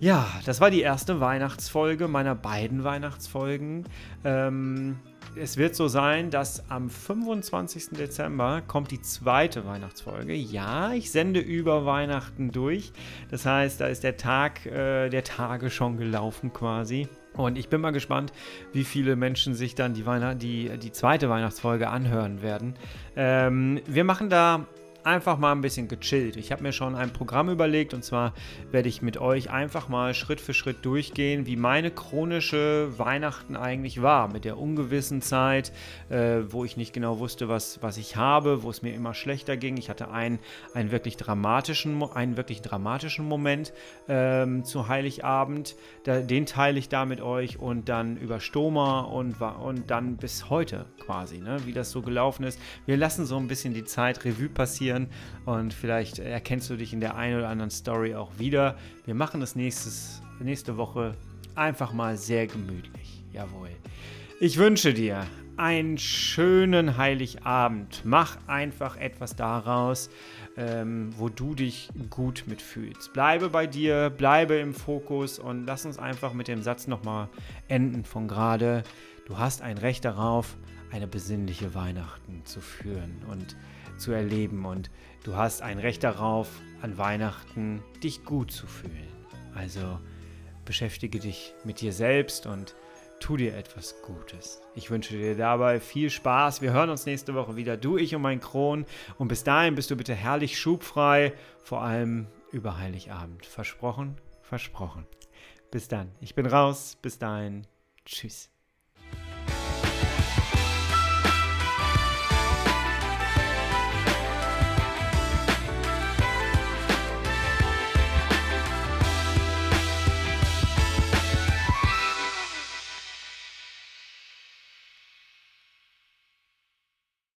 Ja, das war die erste Weihnachtsfolge meiner beiden Weihnachtsfolgen. Ähm, es wird so sein, dass am 25. Dezember kommt die zweite Weihnachtsfolge. Ja, ich sende über Weihnachten durch. Das heißt, da ist der Tag äh, der Tage schon gelaufen quasi. Und ich bin mal gespannt, wie viele Menschen sich dann die, Weihnacht die, die zweite Weihnachtsfolge anhören werden. Ähm, wir machen da einfach mal ein bisschen gechillt. Ich habe mir schon ein Programm überlegt und zwar werde ich mit euch einfach mal Schritt für Schritt durchgehen, wie meine chronische Weihnachten eigentlich war. Mit der ungewissen Zeit, äh, wo ich nicht genau wusste, was, was ich habe, wo es mir immer schlechter ging. Ich hatte einen, einen, wirklich, dramatischen, einen wirklich dramatischen Moment ähm, zu Heiligabend. Da, den teile ich da mit euch und dann über Stoma und, und dann bis heute quasi, ne? wie das so gelaufen ist. Wir lassen so ein bisschen die Zeit Revue passieren und vielleicht erkennst du dich in der einen oder anderen Story auch wieder. Wir machen das nächstes, nächste Woche einfach mal sehr gemütlich. Jawohl. Ich wünsche dir einen schönen Heiligabend. Mach einfach etwas daraus, ähm, wo du dich gut mitfühlst. Bleibe bei dir, bleibe im Fokus und lass uns einfach mit dem Satz nochmal enden von gerade. Du hast ein Recht darauf, eine besinnliche Weihnachten zu führen und zu erleben. Und du hast ein Recht darauf, an Weihnachten dich gut zu fühlen. Also beschäftige dich mit dir selbst und tu dir etwas Gutes. Ich wünsche dir dabei viel Spaß. Wir hören uns nächste Woche wieder, du, ich und mein Kron. Und bis dahin bist du bitte herrlich schubfrei, vor allem über Heiligabend. Versprochen? Versprochen. Bis dann. Ich bin raus. Bis dahin. Tschüss.